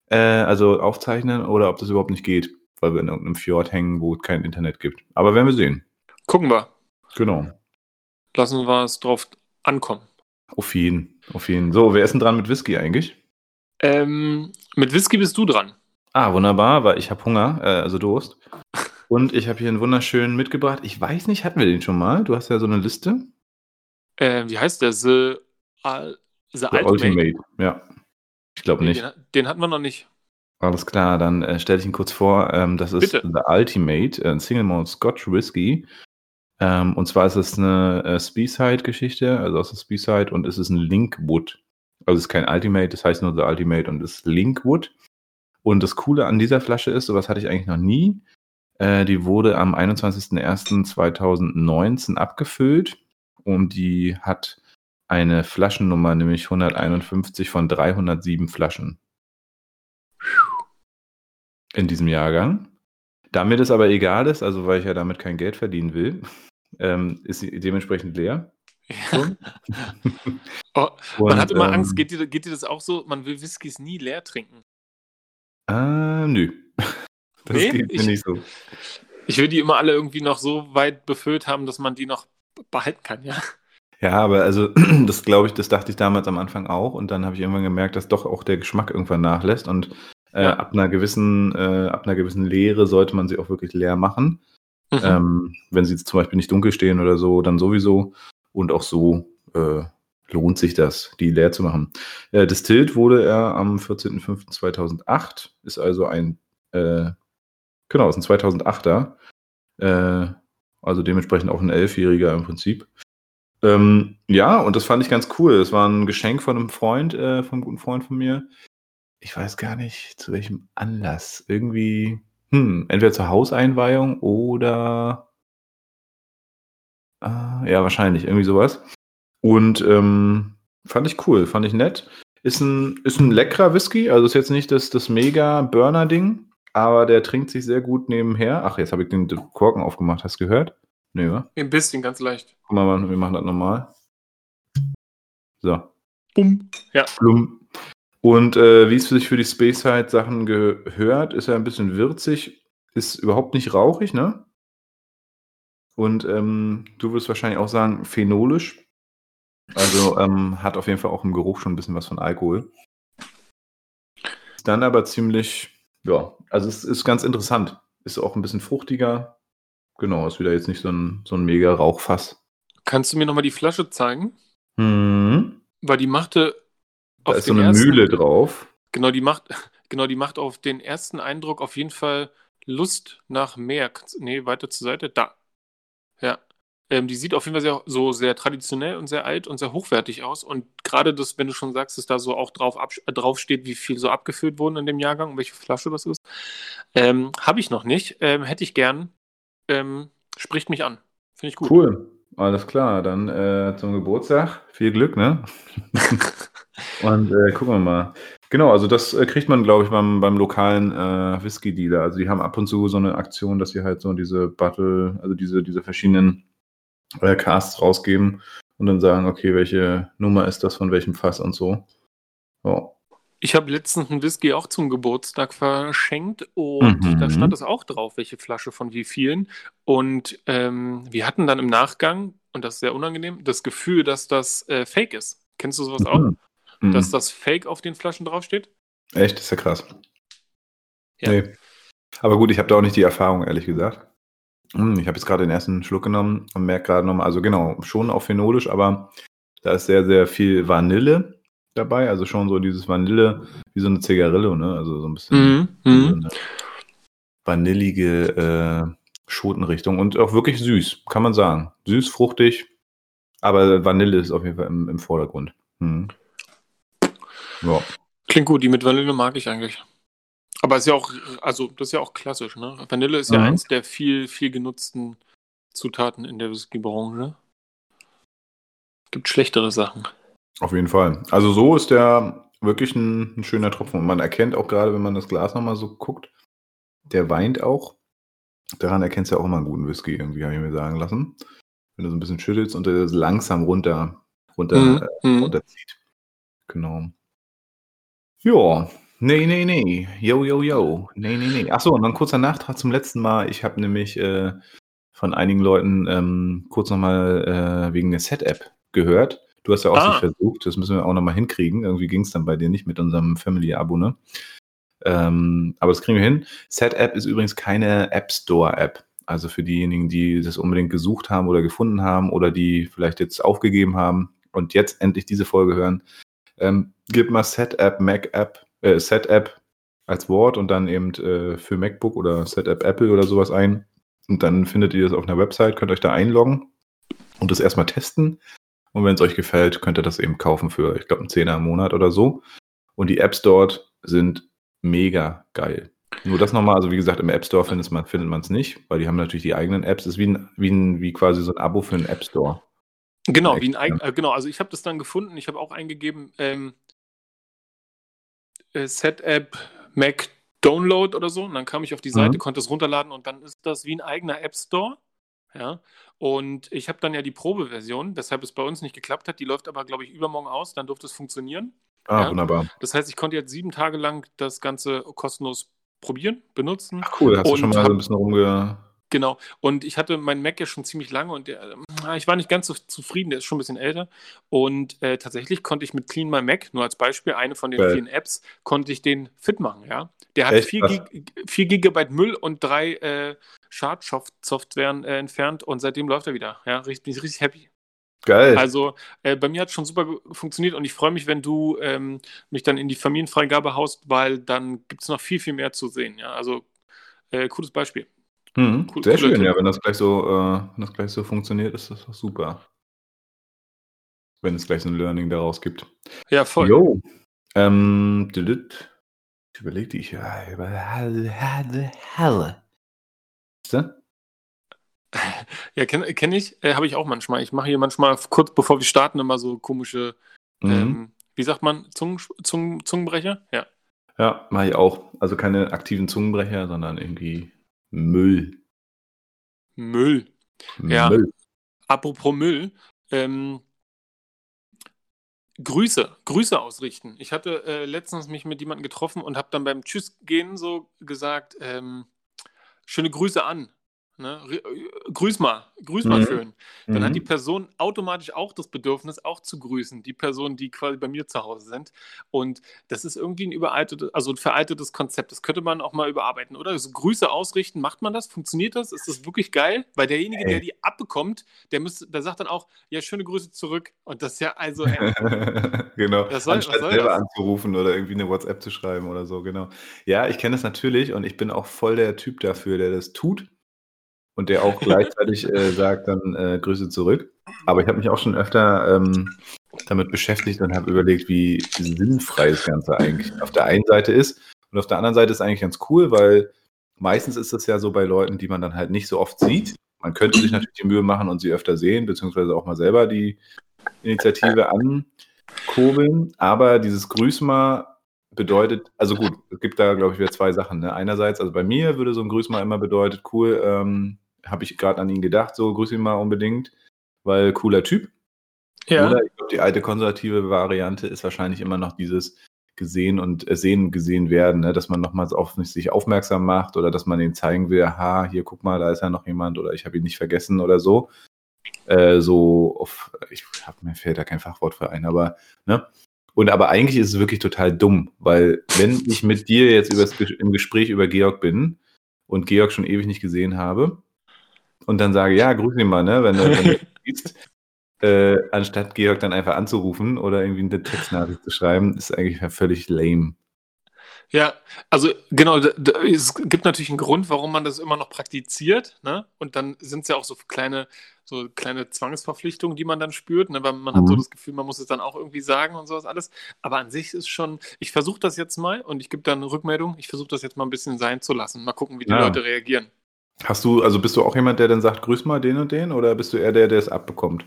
äh, also aufzeichnen, oder ob das überhaupt nicht geht, weil wir in irgendeinem Fjord hängen, wo es kein Internet gibt. Aber werden wir sehen.
Gucken wir.
Genau.
Lassen wir es drauf ankommen.
Auf jeden. Auf jeden. So, wer ist denn dran mit Whisky eigentlich?
Ähm, mit Whisky bist du dran.
Ah, wunderbar, weil ich habe Hunger, äh, also Durst. Und ich habe hier einen wunderschönen mitgebracht. Ich weiß nicht, hatten wir den schon mal? Du hast ja so eine Liste.
Äh, wie heißt der? The, The,
The
Ultimate.
Ultimate. Ja. Ich glaube nicht.
Den, den hatten wir noch nicht.
Alles klar, dann äh, stelle ich ihn kurz vor. Ähm, das ist
Bitte.
The Ultimate, äh, Single Malt Scotch Whisky. Ähm, und zwar ist es eine äh, Speyside-Geschichte, also aus der Speyside, und es ist ein Linkwood. Also es ist kein Ultimate, das heißt nur The Ultimate und es ist Linkwood. Und das Coole an dieser Flasche ist, sowas hatte ich eigentlich noch nie. Äh, die wurde am 21.01.2019 abgefüllt und die hat eine Flaschennummer, nämlich 151 von 307 Flaschen in diesem Jahrgang. Damit es aber egal ist, also weil ich ja damit kein Geld verdienen will, ähm, ist sie dementsprechend leer. Schon.
Oh,
Und,
man hat immer
ähm,
Angst. Geht dir, geht dir das auch so? Man will Whiskys nie leer trinken.
Äh, nö. Das
Nee,
geht mir
ich-
nicht so.
Ich will die immer alle irgendwie noch so weit befüllt haben, dass man die noch behalten kann, ja.
Ja, aber also, das glaube ich, das dachte ich damals am Anfang auch. Und dann habe ich irgendwann gemerkt, dass doch auch der Geschmack irgendwann nachlässt. Und äh,
Ja.
ab einer gewissen, äh, ab einer gewissen Leere sollte man sie auch wirklich leer machen.
Mhm.
Ähm, wenn sie jetzt zum Beispiel nicht dunkel stehen oder so, dann sowieso. Und auch so äh, lohnt sich das, die leer zu machen. Äh, Distilled wurde er am 14.05.2008, ist also ein, äh, genau, ist ein 2008er. Äh, also dementsprechend auch ein Elfjähriger im Prinzip. Ähm, ja, und das fand ich ganz cool. Es war ein Geschenk von einem Freund, äh, von einem guten Freund von mir. Ich weiß gar nicht, zu welchem Anlass. Irgendwie, hm, entweder zur Hauseinweihung oder äh, ja, wahrscheinlich, irgendwie sowas. Und ähm, fand ich cool, fand ich nett. Ist ein, ist ein leckerer Whisky, also ist jetzt nicht das, das mega Burner-Ding, aber der trinkt sich sehr gut nebenher. Ach, jetzt habe ich den Korken aufgemacht, hast du gehört? Nee, wa?
Ein bisschen, ganz leicht.
Guck mal, wir machen das nochmal. So.
Bumm. Ja.
Plum. Und äh, wie es sich für die Speyside-Sachen gehört, ist er ein bisschen würzig, ist überhaupt nicht rauchig, ne? Und ähm, du würdest wahrscheinlich auch sagen, phenolisch. Also ähm, hat auf jeden Fall auch im Geruch schon ein bisschen was von Alkohol. Ist dann aber ziemlich, ja, also es ist ganz interessant. Ist auch ein bisschen fruchtiger. Genau, ist wieder jetzt nicht so ein, so ein mega Rauchfass.
Kannst du mir nochmal die Flasche zeigen?
Mhm.
Weil die machte.
Da
auf
ist so eine
ersten-
Mühle drauf.
Genau, die macht, genau, die macht auf den ersten Eindruck auf jeden Fall Lust nach mehr. Nee, weiter zur Seite. Da. Ja. Ähm, die sieht auf jeden Fall sehr, so sehr traditionell und sehr alt und sehr hochwertig aus. Und gerade das, wenn du schon sagst, dass da so auch drauf, äh, drauf steht, wie viel so abgefüllt wurden in dem Jahrgang und welche Flasche das ist, ähm, habe ich noch nicht. Ähm, hätte ich gern. Ähm, spricht mich an. Finde ich gut.
Cool. Alles klar. Dann äh, zum Geburtstag. Viel Glück, ne? und äh, gucken wir mal. Genau, also das äh, kriegt man, glaube ich, beim, beim lokalen äh, Whisky-Dealer. Also die haben ab und zu so eine Aktion, dass sie halt so diese Battle, also diese, diese verschiedenen äh, Casts rausgeben und dann sagen, okay, welche Nummer ist das von welchem Fass und so.
Ja. Ich habe letztens einen Whisky auch zum Geburtstag verschenkt und mhm. da stand es auch drauf, welche Flasche von wie vielen. Und ähm, wir hatten dann im Nachgang, und das ist sehr unangenehm, das Gefühl, dass das äh, Fake ist. Kennst du sowas mhm. auch? Mhm. Dass das Fake auf den Flaschen draufsteht?
Echt? Das ist ja krass. Ja. Nee. Aber gut, ich habe da auch nicht die Erfahrung, ehrlich gesagt. Hm, ich habe jetzt gerade den ersten Schluck genommen und merke gerade nochmal, also genau, schon auch phenolisch, aber da ist sehr, sehr viel Vanille dabei. Also schon so dieses Vanille, wie so eine Zigarille, ne? Also so ein bisschen mm, mm. So eine vanillige äh, Schotenrichtung und auch wirklich süß, kann man sagen. Süß, fruchtig, aber Vanille ist auf jeden Fall im, im Vordergrund. Hm.
Ja. Klingt gut, die mit Vanille mag ich eigentlich. Aber ist ja auch, also das ist ja auch klassisch, ne? Vanille ist ja mhm. eins der viel, viel genutzten Zutaten in der Whiskybranche. Gibt schlechtere Sachen.
Auf jeden Fall. Also so ist der wirklich ein, ein schöner Tropfen. Und man erkennt auch gerade, wenn man das Glas nochmal so guckt, der weint auch. Daran erkennst du ja auch immer einen guten Whisky, irgendwie, habe ich mir sagen lassen. Wenn du so ein bisschen schüttelst und der langsam runter, runter, mhm. äh, mhm. runterzieht. Genau. Ja, nee, nee, nee. Yo, yo, yo. Nee, nee, nee. Achso, und dann kurzer Nachtrag zum letzten Mal. Ich habe nämlich äh, von einigen Leuten ähm, kurz nochmal äh, wegen der Set-App gehört. Du hast ja auch ah. versucht, das müssen wir auch nochmal hinkriegen. Irgendwie ging es dann bei dir nicht mit unserem Family-Abo, ne? Ähm, aber das kriegen wir hin. Set-App ist übrigens keine App Store-App. Also für diejenigen, die das unbedingt gesucht haben oder gefunden haben oder die vielleicht jetzt aufgegeben haben und jetzt endlich diese Folge hören, ähm, gib mal Set-App, Mac-App, äh, Set-App als Wort und dann eben äh, für MacBook oder Set-App Apple oder sowas ein. Und dann findet ihr das auf einer Website, könnt euch da einloggen und das erstmal testen. Und wenn es euch gefällt, könnt ihr das eben kaufen für, ich glaube, einen Zehner im Monat oder so. Und die Apps dort sind mega geil. Nur das nochmal, also wie gesagt, im App Store findet man es findet nicht, weil die haben natürlich die eigenen Apps. Das ist wie, ein, wie, ein, wie quasi so ein Abo für einen App Store.
Genau, wie ein, äh, genau, also ich habe das dann gefunden, ich habe auch eingegeben, ähm, äh, Set-App Mac Download oder so. Und dann kam ich auf die Seite, mhm. konnte es runterladen und dann ist das wie ein eigener App Store. Ja. Und ich habe dann ja die Probeversion, weshalb es bei uns nicht geklappt hat. Die läuft aber, glaube ich, übermorgen aus. Dann durfte es funktionieren.
Ah, ja. wunderbar.
Das heißt, ich konnte jetzt sieben Tage lang das Ganze kostenlos probieren, benutzen.
Ach cool, hast du schon mal so ein bisschen rumge
Genau. Und ich hatte meinen Mac ja schon ziemlich lange und der, äh, ich war nicht ganz so zufrieden, der ist schon ein bisschen älter. Und äh, tatsächlich konnte ich mit Clean My Mac, nur als Beispiel, eine von den Geil. vielen Apps, konnte ich den fit machen, ja. Der hat 4 Gig Gigabyte Müll und drei äh, Schadsoftwaren äh, entfernt und seitdem läuft er wieder. Ja, bin ich richtig happy.
Geil.
Also äh, bei mir hat es schon super funktioniert und ich freue mich, wenn du ähm, mich dann in die Familienfreigabe haust, weil dann gibt es noch viel, viel mehr zu sehen. Ja, also äh, cooles Beispiel.
Mhm, cool, sehr schön, ja, wenn das gleich so, äh, wenn das gleich so funktioniert, ist das doch super. Wenn es gleich so ein Learning daraus gibt.
Ja, voll.
Jo. Ähm, ich überlege die ich.
Ja, kenne kenn ich, äh, habe ich auch manchmal. Ich mache hier manchmal kurz bevor wir starten immer so komische, mhm. ähm, wie sagt man, Zungen, Zungen, Zungenbrecher? Ja.
Ja, mache ich auch. Also keine aktiven Zungenbrecher, sondern irgendwie Müll.
Müll. Ja. Müll. Apropos Müll. Ähm, Grüße, Grüße ausrichten. Ich hatte äh, letztens mich mit jemandem getroffen und habe dann beim Tschüss gehen so gesagt, ähm, schöne Grüße an. Ne, äh, grüß mal, grüß mal
Mhm.
schön, dann hat die
Mhm.
Person automatisch auch das Bedürfnis, auch zu grüßen, die Personen, die quasi bei mir zu Hause sind. Und das ist irgendwie ein überaltetes, also ein veraltetes Konzept. Das könnte man auch mal überarbeiten, oder? So Grüße ausrichten, macht man das? Funktioniert das? Ist das wirklich geil? Weil derjenige, der
Ey.
die abbekommt, der müsste, der sagt dann auch, ja, schöne Grüße zurück. Und das ist ja also, ey,
genau.
was soll,
Anstatt selber
das?
anzurufen oder irgendwie eine WhatsApp zu schreiben oder so, genau. Ja, ich kenne das natürlich und ich bin auch voll der Typ dafür, der das tut und der auch gleichzeitig äh, sagt dann äh, Grüße zurück. Aber ich habe mich auch schon öfter ähm, damit beschäftigt und habe überlegt, wie sinnfrei das Ganze eigentlich auf der einen Seite ist. Und auf der anderen Seite ist eigentlich ganz cool, weil meistens ist es ja so bei Leuten, die man dann halt nicht so oft sieht. Man könnte sich natürlich die Mühe machen und sie öfter sehen, beziehungsweise auch mal selber die Initiative ankurbeln. Aber dieses Grüß mal bedeutet, also gut, es gibt da, glaube ich, wieder zwei Sachen. Ne? Einerseits, also bei mir würde so ein Grüß mal immer bedeutet, cool, ähm, habe ich gerade an ihn gedacht, so grüß ihn mal unbedingt, weil cooler Typ.
Ja.
Oder ich glaube, die alte konservative Variante ist wahrscheinlich immer noch dieses gesehen und äh, sehen gesehen werden, ne? dass man nochmals auf sich aufmerksam macht oder dass man ihm zeigen will, ha, hier guck mal, da ist ja noch jemand oder ich habe ihn nicht vergessen oder so. Äh, so auf, ich hab, mir fällt da kein Fachwort für ein, aber ne? Und aber eigentlich ist es wirklich total dumm, weil wenn ich mit dir jetzt übers, im Gespräch über Georg bin und Georg schon ewig nicht gesehen habe und dann sage, ja, grüß ihn mal, ne, wenn du, wenn du siehst, äh, anstatt Georg dann einfach anzurufen oder irgendwie eine Textnachricht zu schreiben, ist eigentlich völlig lame.
Ja, also genau, es gibt natürlich einen Grund, warum man das immer noch praktiziert, ne? Und dann sind es ja auch so kleine, so kleine Zwangsverpflichtungen, die man dann spürt, ne? Weil man hat so
Mhm.
das Gefühl, man muss es dann auch irgendwie sagen und sowas alles. Aber an sich ist schon, ich versuche das jetzt mal und ich gebe dann eine Rückmeldung. Ich versuche das jetzt mal ein bisschen sein zu lassen. Mal gucken, wie die
Ja.
Leute reagieren.
Hast du, also bist du auch jemand, der dann sagt, grüß mal den und den, oder bist du eher der, der es abbekommt?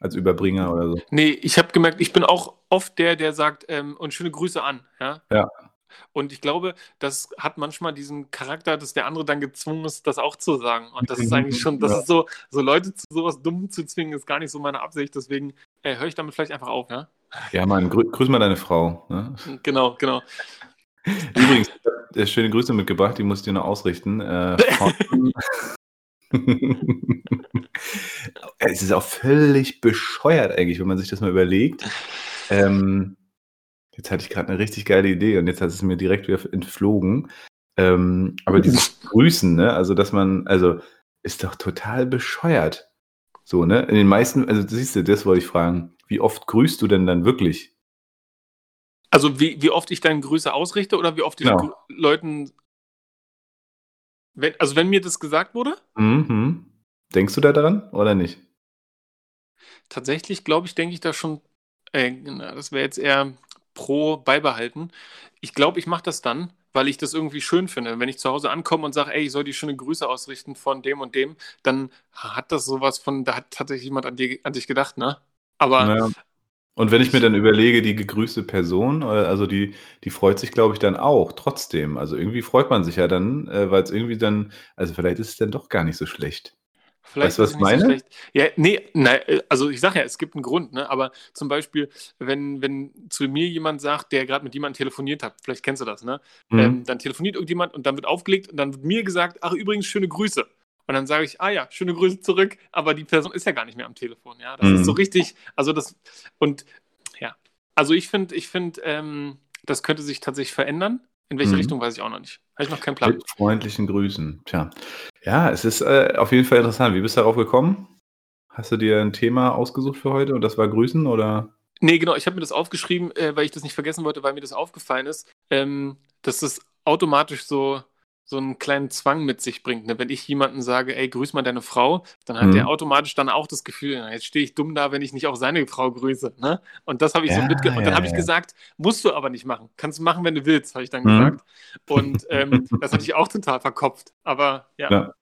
Als Überbringer oder so?
Nee, ich habe gemerkt, ich bin auch oft der, der sagt, ähm, und schöne Grüße an, ja.
Ja.
Und ich glaube, das hat manchmal diesen Charakter, dass der andere dann gezwungen ist, das auch zu sagen. Und das ist eigentlich schon, das
Ja.
ist so, so Leute zu sowas dumm zu zwingen, ist gar nicht so meine Absicht. Deswegen äh, höre ich damit vielleicht einfach auf, ja.
Ja, Mann, grü grüß mal deine Frau. Ne?
Genau, genau.
Übrigens, äh, schöne Grüße mitgebracht, die muss ich dir noch ausrichten. Äh, es ist auch völlig bescheuert eigentlich, wenn man sich das mal überlegt. Ähm, jetzt hatte ich gerade eine richtig geile Idee und jetzt hat es mir direkt wieder entflogen. Ähm, aber dieses Grüßen, ne, also dass man, also ist doch total bescheuert. So, ne? In den meisten, also siehst du, das wollte ich fragen. Wie oft grüßt du denn dann wirklich?
Also wie, wie oft ich dann Grüße ausrichte oder wie oft ich
Genau.
Leuten. Wenn, also wenn mir das gesagt wurde,
Mhm. Denkst du da dran oder nicht?
tatsächlich glaube ich, denke ich da schon, äh, das wäre jetzt eher pro beibehalten. Ich glaube, ich mache das dann, weil ich das irgendwie schön finde. Wenn ich zu Hause ankomme und sage, ey, ich soll die schöne Grüße ausrichten von dem und dem, dann hat das sowas von, da hat tatsächlich jemand an, dir, an dich gedacht, ne? Aber
Ja. Und wenn ich mir dann überlege, die gegrüßte Person, äh, also die, die freut sich, glaube ich, dann auch trotzdem. Also irgendwie freut man sich ja dann, äh, weil es irgendwie dann, also vielleicht ist es dann doch gar nicht so schlecht.
Vielleicht
Weißt du, was
ist
ich
es nicht so
meine?
schlecht. Ja, nee, nein, äh, also ich sage ja, es gibt einen Grund, ne? Aber zum Beispiel, wenn, wenn zu mir jemand sagt, der gerade mit jemandem telefoniert hat, vielleicht kennst du das, ne?
Mhm.
Ähm, dann telefoniert irgendjemand und dann wird aufgelegt und dann wird mir gesagt, ach übrigens, schöne Grüße. Und dann sage ich, ah ja, schöne Grüße zurück, aber die Person ist ja gar nicht mehr am Telefon, ja. Das
Mhm.
ist so richtig, also das, und ja, also ich finde, ich finde, ähm, das könnte sich tatsächlich verändern. In welche
Mhm.
Richtung weiß ich auch noch nicht. Habe ich noch keinen Plan.
Mit freundlichen Grüßen. Tja. Ja, es ist äh, auf jeden Fall interessant. Wie bist du darauf gekommen? Hast du dir ein Thema ausgesucht für heute und das war Grüßen oder?
Nee, genau, ich habe mir das aufgeschrieben, äh, weil ich das nicht vergessen wollte, weil mir das aufgefallen ist, ähm, dass das automatisch so, so einen kleinen Zwang mit sich bringt. Ne? Wenn ich jemandem sage, ey, grüß mal deine Frau, dann hat
Mhm.
der automatisch dann auch das Gefühl, na, jetzt stehe ich dumm da, wenn ich nicht auch seine Frau grüße. Ne? Und das habe ich so
Ja,
mitge... Und dann
ja,
habe ich
ja.
gesagt, musst du aber nicht machen. Kannst du machen, wenn du willst, habe ich dann
Mhm.
gesagt. Und ähm, das hatte ich auch total verkopft. Aber ja.
Ja.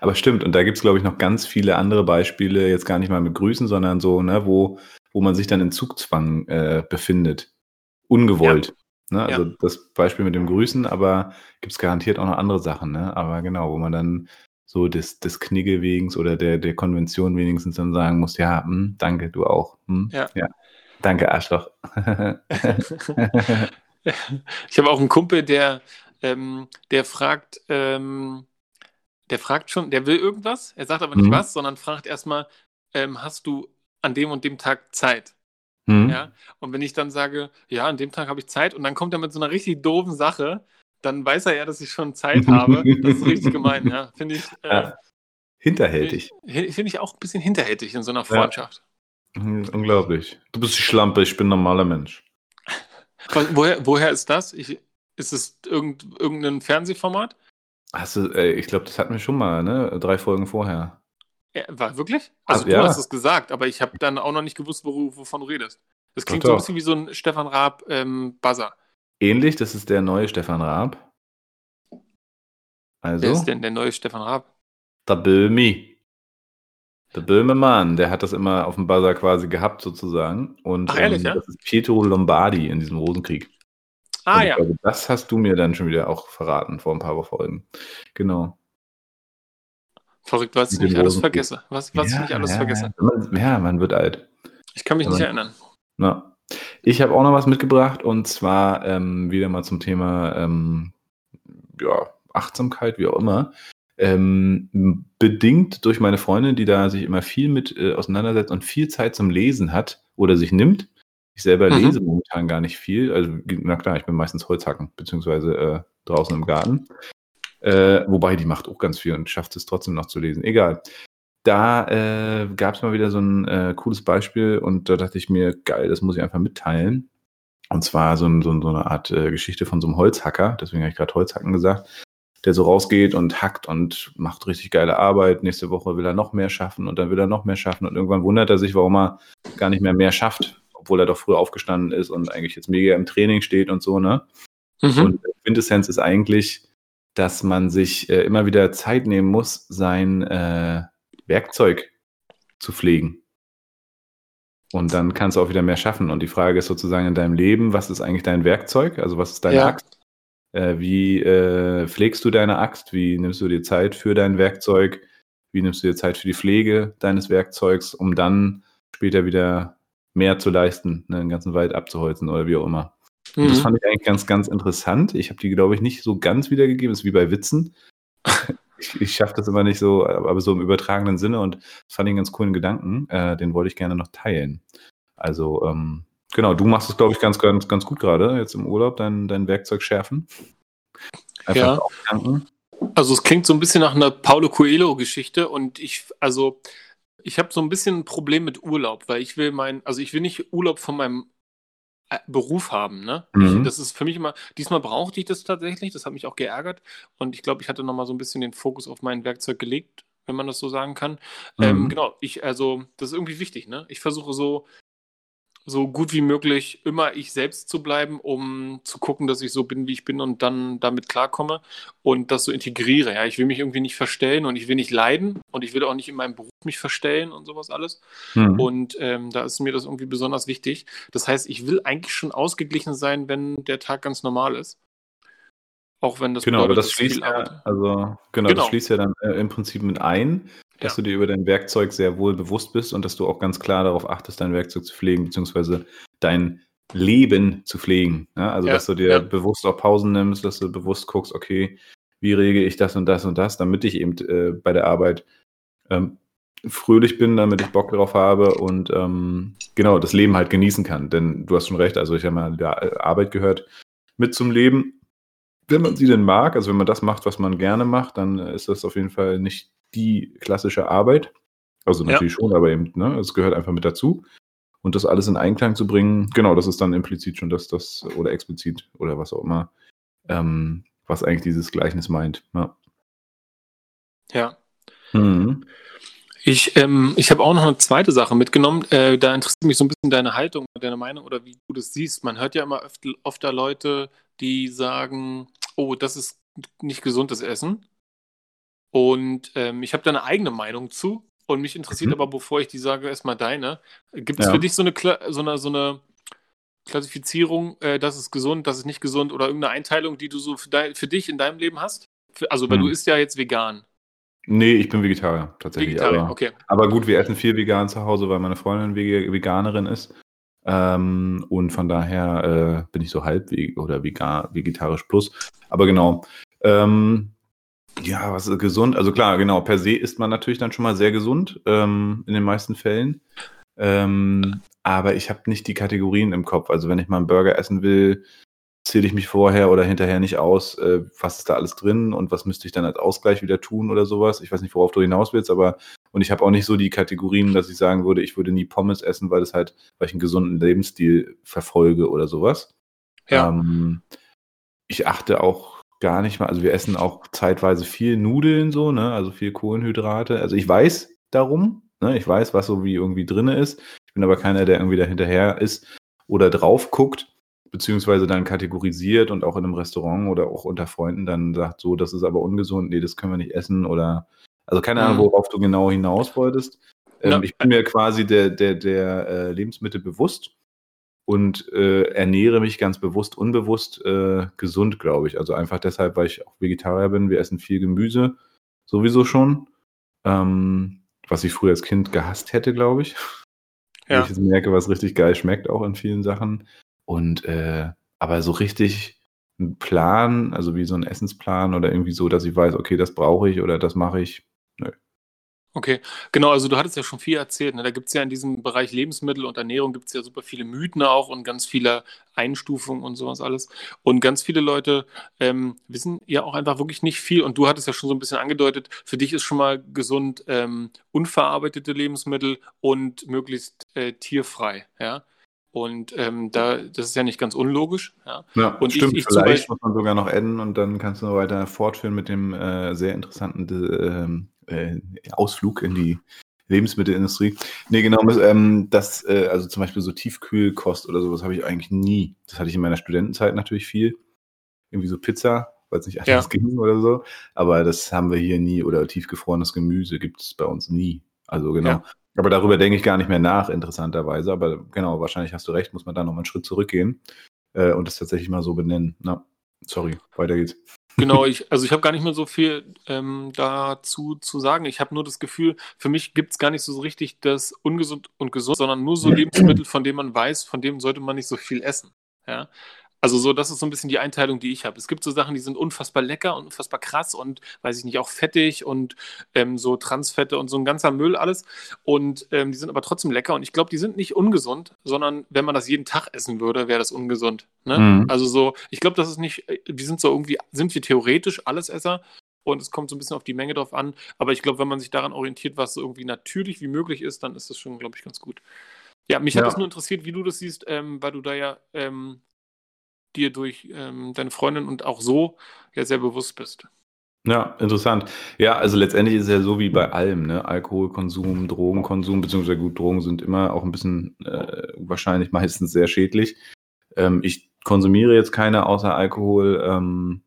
Aber stimmt, und da gibt es, glaube ich, noch ganz viele andere Beispiele, jetzt gar nicht mal mit Grüßen, sondern so, ne, wo, wo man sich dann in Zugzwang äh, befindet. Ungewollt. Ne? Also
Ja.
das Beispiel mit dem Grüßen, aber gibt es garantiert auch noch andere Sachen, ne? Aber genau, wo man dann so des, des Knigge wegens oder der, der Konvention wenigstens dann sagen muss, ja, hm, danke, du auch. Hm,
Ja.
Danke, Arschloch.
Ich habe auch einen Kumpel, der, ähm, der fragt, ähm, der fragt schon, der will irgendwas, er sagt aber nicht
Mhm.
was, sondern fragt erstmal, ähm, hast du an dem und dem Tag Zeit?
Hm?
Ja. Und wenn ich dann sage, ja, an dem Tag habe ich Zeit und dann kommt er mit so einer richtig doofen Sache, dann weiß er ja, dass ich schon Zeit habe. Das ist richtig gemein, ja. Finde ich, äh,
Ja. Hinterhältig.
hi- finde ich auch ein bisschen hinterhältig in so einer Freundschaft.
Hm, Unglaublich. Du bist die Schlampe, ich bin ein normaler Mensch.
Woher, woher ist das? Ich, ist es irgend, irgendein Fernsehformat?
Hast du, ey, ich glaube, das hatten wir schon mal, ne? Drei Folgen vorher.
Ja, war wirklich? Also
Ah,
du
ja.
hast es gesagt, aber ich habe dann auch noch nicht gewusst, wo, wovon du redest. Das klingt
Doch,
so ein bisschen wie so ein Stefan Raab ähm, Buzzer.
Ähnlich, das ist der neue Stefan Raab. Also,
Wer ist denn der neue Stefan Raab?
der Böhmi. Der Böhmemann, der hat das immer auf dem Buzzer quasi gehabt, sozusagen. Und
Ach, ehrlich, ja?
das ist Pietro Lombardi in diesem Rosenkrieg.
Ah
Und ich
ja.
glaube, das hast du mir dann schon wieder auch verraten vor ein paar Folgen. Genau.
Verrückt, was ich nicht alles vergesse. Was, was ich nicht alles
ja,
vergesse.
Man, ja, man wird alt.
Ich kann mich nicht
Aber-
erinnern.
Na. Ich habe auch noch was mitgebracht und zwar ähm, wieder mal zum Thema ähm, ja, Achtsamkeit, wie auch immer. Ähm, bedingt durch meine Freundin, die da sich immer viel mit äh, auseinandersetzt und viel Zeit zum Lesen hat oder sich nimmt. Ich selber
Mhm.
lese momentan gar nicht viel. Also, na klar, ich bin meistens Holzhacken, beziehungsweise äh, draußen im Garten. Äh, wobei die macht auch ganz viel und schafft es trotzdem noch zu lesen. Egal. Da äh, gab es mal wieder so ein äh, cooles Beispiel und da dachte ich mir, geil, das muss ich einfach mitteilen. Und zwar so, ein, so, so eine Art äh, Geschichte von so einem Holzhacker, deswegen habe ich gerade Holzhacken gesagt, der so rausgeht und hackt und macht richtig geile Arbeit. Nächste Woche will er noch mehr schaffen und dann will er noch mehr schaffen und irgendwann wundert er sich, warum er gar nicht mehr mehr schafft, obwohl er doch früher aufgestanden ist und eigentlich jetzt mega im Training steht und so, ne?
Mhm.
Und Quintessenz ist eigentlich, dass man sich äh, immer wieder Zeit nehmen muss, sein äh, Werkzeug zu pflegen. Und dann kannst du auch wieder mehr schaffen. Und die Frage ist sozusagen in deinem Leben, was ist eigentlich dein Werkzeug? Also was ist deine
Ja.
Axt? Äh, wie äh, pflegst du deine Axt? Wie nimmst du dir Zeit für dein Werkzeug? Wie nimmst du dir Zeit für die Pflege deines Werkzeugs, um dann später wieder mehr zu leisten, ne, den ganzen Wald abzuholzen oder wie auch immer? Und das
Mhm.
fand ich eigentlich ganz, ganz interessant. Ich habe die, glaube ich, nicht so ganz wiedergegeben. Das ist wie bei Witzen. ich ich schaffe das immer nicht so, aber so im übertragenen Sinne und das fand ich einen ganz coolen Gedanken. Äh, den wollte ich gerne noch teilen. Also, ähm, genau, du machst es, glaube ich, ganz, ganz, ganz gut gerade, jetzt im Urlaub, dein, dein Werkzeug schärfen. Einfach
Ja.
auftanken.
Also es klingt so ein bisschen nach einer Paulo Coelho-Geschichte und ich, also ich habe so ein bisschen ein Problem mit Urlaub, weil ich will mein, also ich will nicht Urlaub von meinem Beruf haben, ne?
Mhm.
Das ist für mich immer, diesmal brauchte ich das tatsächlich, das hat mich auch geärgert und ich glaube, ich hatte nochmal so ein bisschen den Fokus auf mein Werkzeug gelegt, wenn man das so sagen kann. Ähm,
Mhm.
genau, ich, also das ist irgendwie wichtig, ne? Ich versuche so, so gut wie möglich immer ich selbst zu bleiben, um zu gucken, dass ich so bin, wie ich bin und dann damit klarkomme und das so integriere. Ja, ich will mich irgendwie nicht verstellen und ich will nicht leiden und ich will auch nicht in meinem Beruf mich verstellen und sowas alles.
Mhm.
Und ähm, da ist mir das irgendwie besonders wichtig. Das heißt, ich will eigentlich schon ausgeglichen sein, wenn der Tag ganz normal ist. Auch wenn das
Genau, aber
bedeutet,
das
dass
schließt ja, also genau,
Genau.
das schließt ja dann äh, im Prinzip mit ein, dass
Ja.
du dir über dein Werkzeug sehr wohl bewusst bist und dass du auch ganz klar darauf achtest, dein Werkzeug zu pflegen, beziehungsweise dein Leben zu pflegen. Ja? Also
Ja,
dass du dir bewusst auch Pausen nimmst, dass du bewusst guckst, okay, wie rege ich das und das und das, damit ich eben äh, bei der Arbeit ähm, fröhlich bin, damit ich Bock drauf habe und ähm, genau das Leben halt genießen kann. Denn du hast schon recht, also ich habe mal, ja, Arbeit gehört mit zum Leben wenn man sie denn mag, also wenn man das macht, was man gerne macht, dann äh, ist das auf jeden Fall nicht die klassische Arbeit. Also
Ja.
natürlich schon, aber eben, ne, es gehört einfach mit dazu. Und das alles in Einklang zu bringen, genau, das ist dann implizit schon das, das, oder explizit oder was auch immer, ähm, was eigentlich dieses Gleichnis meint. Ja.
Ja.
Mhm.
Ich, ähm, ich habe auch noch eine zweite Sache mitgenommen. Äh, da interessiert mich so ein bisschen deine Haltung, deine Meinung oder wie du das siehst. Man hört ja immer öft, öfter Leute, die sagen, oh, das ist nicht gesundes Essen. Und ähm, ich habe da eine eigene Meinung zu. Und mich interessiert
Mhm.
aber, bevor ich die sage, erstmal deine. Gibt es
Ja.
für dich so eine, Kla so eine, so eine Klassifizierung, äh, das ist gesund, das ist nicht gesund oder irgendeine Einteilung, die du so für, dein, für dich in deinem Leben hast? Für, also, weil
Mhm.
du isst ja jetzt vegan.
Nee, ich bin Vegetarier tatsächlich.
Vegetarier,
aber,
okay.
aber gut, wir essen viel vegan zu Hause, weil meine Freundin Veganerin ist. Ähm, und von daher äh, bin ich so halb oder vegan, vegetarisch plus. Aber genau. Ähm, Ja, was ist gesund? Also klar, genau, per se ist man natürlich dann schon mal sehr gesund, ähm, in den meisten Fällen. Ähm, aber ich habe nicht die Kategorien im Kopf. Also wenn ich mal einen Burger essen will, zähle ich mich vorher oder hinterher nicht aus, äh, was ist da alles drin und was müsste ich dann als Ausgleich wieder tun oder sowas. Ich weiß nicht, worauf du hinaus willst, aber und ich habe auch nicht so die Kategorien, dass ich sagen würde, ich würde nie Pommes essen, weil es halt, weil ich einen gesunden Lebensstil verfolge oder sowas. Ja. Ähm, ich achte auch gar nicht mal, also wir essen auch zeitweise viel Nudeln so, ne, also viel Kohlenhydrate. Also ich weiß darum, ne, ich weiß, was so wie irgendwie drinne ist. Ich bin aber keiner, der irgendwie dahinterher ist oder drauf guckt beziehungsweise dann kategorisiert und auch in einem Restaurant oder auch unter Freunden dann sagt, so, das ist aber ungesund, nee, das können wir nicht essen oder, also keine Ahnung, mhm. worauf du genau hinaus wolltest. Ähm, ja. Ich bin mir quasi der, der, der äh, Lebensmittel bewusst und äh, ernähre mich ganz bewusst, unbewusst äh, gesund, glaube ich. Also einfach deshalb, weil ich auch Vegetarier bin. Wir essen viel Gemüse, sowieso schon. Ähm, was ich früher als Kind gehasst hätte, glaube ich. Ja. Ich merke, was richtig geil schmeckt, auch in vielen Sachen. Und äh, aber so richtig ein Plan, also wie so ein Essensplan oder irgendwie so, dass ich weiß, okay, das brauche ich oder das mache ich. Nö.
Okay, genau, also du hattest ja schon viel erzählt. Ne? Da gibt es ja in diesem Bereich Lebensmittel und Ernährung gibt es ja super viele Mythen auch und ganz viele Einstufungen und sowas alles. Und ganz viele Leute ähm, wissen ja auch einfach wirklich nicht viel. Und du hattest ja schon so ein bisschen angedeutet, für dich ist schon mal gesund ähm, unverarbeitete Lebensmittel und möglichst äh, tierfrei, ja. Und ähm, da, das ist ja nicht ganz unlogisch. Ja,
ja
und
stimmt. Ich, ich Vielleicht muss man sogar noch enden und dann kannst du weiter fortführen mit dem äh, sehr interessanten äh, äh, Ausflug in die Lebensmittelindustrie. Nee, genau, ähm, das, äh, also zum Beispiel so Tiefkühlkost oder sowas habe ich eigentlich nie. Das hatte ich in meiner Studentenzeit natürlich viel. Irgendwie so Pizza, weil es nicht anders ja. ging oder so. Aber das haben wir hier nie. Oder tiefgefrorenes Gemüse gibt es bei uns nie. Also genau. Ja. Aber darüber denke ich gar nicht mehr nach, interessanterweise. Aber genau, wahrscheinlich hast du recht, muss man da nochmal einen Schritt zurückgehen äh, und das tatsächlich mal so benennen. Na, sorry, weiter geht's.
Genau, ich, also ich habe gar nicht mehr so viel ähm, dazu zu sagen. Ich habe nur das Gefühl, für mich gibt es gar nicht so richtig das ungesund und gesund, sondern nur so Lebensmittel, von denen man weiß, von denen sollte man nicht so viel essen. Ja? Also so, das ist so ein bisschen die Einteilung, die ich habe. Es gibt so Sachen, die sind unfassbar lecker und unfassbar krass und weiß ich nicht, auch fettig und ähm, so Transfette und so ein ganzer Müll alles. Und ähm, die sind aber trotzdem lecker und ich glaube, die sind nicht ungesund, sondern wenn man das jeden Tag essen würde, wäre das ungesund. Ne? Mhm. Also so, ich glaube, das ist nicht, äh, die sind so irgendwie, sind wir theoretisch Allesesser und es kommt so ein bisschen auf die Menge drauf an. Aber ich glaube, wenn man sich daran orientiert, was so irgendwie natürlich wie möglich ist, dann ist das schon, glaube ich, ganz gut. Ja, mich ja. hat es nur interessiert, wie du das siehst, ähm, weil du da ja ähm, dir durch ähm, deine Freundin und auch so ja sehr bewusst bist.
Ja, interessant. Ja, also letztendlich ist es ja so wie bei allem, ne? Alkoholkonsum, Drogenkonsum, beziehungsweise gut, Drogen sind immer auch ein bisschen äh, wahrscheinlich meistens sehr schädlich. Ähm, ich konsumiere jetzt keine außer Alkohol ähm,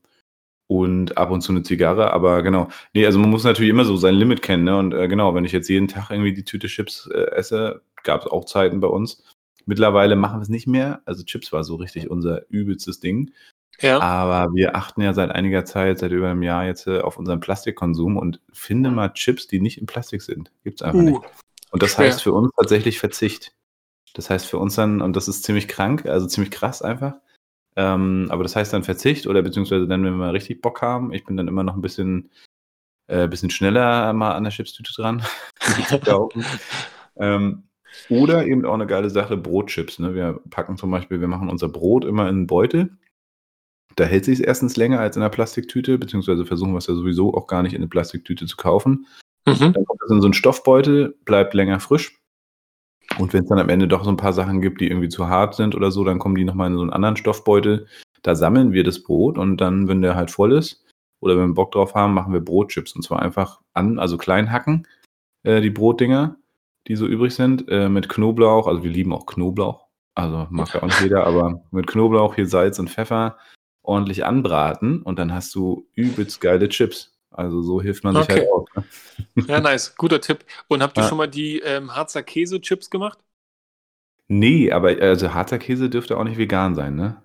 und ab und zu eine Zigarre, aber genau. Nee, also man muss natürlich immer so sein Limit kennen, ne? Und äh, genau, wenn ich jetzt jeden Tag irgendwie die Tüte Chips äh, esse, gab es auch Zeiten bei uns, Mittlerweile machen wir es nicht mehr. Also Chips war so richtig unser übelstes Ding. Ja. Aber wir achten ja seit einiger Zeit, seit über einem Jahr jetzt äh, auf unseren Plastikkonsum und finde mal Chips, die nicht in Plastik sind. Gibt es einfach uh, nicht. Und das schwer. heißt für uns tatsächlich Verzicht. Das heißt für uns dann, und das ist ziemlich krank, also ziemlich krass einfach. Ähm, aber das heißt dann Verzicht oder beziehungsweise dann, wenn wir mal richtig Bock haben. Ich bin dann immer noch ein bisschen, äh, bisschen schneller mal an der Chipstüte dran. ähm, oder eben auch eine geile Sache, Brotchips. Ne? Wir packen zum Beispiel, wir machen unser Brot immer in einen Beutel. Da hält sich erstens länger als in einer Plastiktüte, beziehungsweise versuchen wir es ja sowieso auch gar nicht in eine Plastiktüte zu kaufen. Mhm. Dann kommt es in so einen Stoffbeutel, bleibt länger frisch. Und wenn es dann am Ende doch so ein paar Sachen gibt, die irgendwie zu hart sind oder so, dann kommen die nochmal in so einen anderen Stoffbeutel. Da sammeln wir das Brot und dann, wenn der halt voll ist oder wenn wir Bock drauf haben, machen wir Brotchips. Und zwar einfach an, also klein hacken, äh, die Brotdinger die so übrig sind, äh, mit Knoblauch. Also wir lieben auch Knoblauch. Also mag ja auch nicht jeder, aber mit Knoblauch, hier Salz und Pfeffer ordentlich anbraten und dann hast du übelst geile Chips. Also so hilft man sich okay. halt auch.
Ne? Ja, nice. Guter Tipp. Und habt ihr ja. schon mal die ähm, Harzer Käse-Chips gemacht?
Nee, aber also Harzer Käse dürfte auch nicht vegan sein, ne?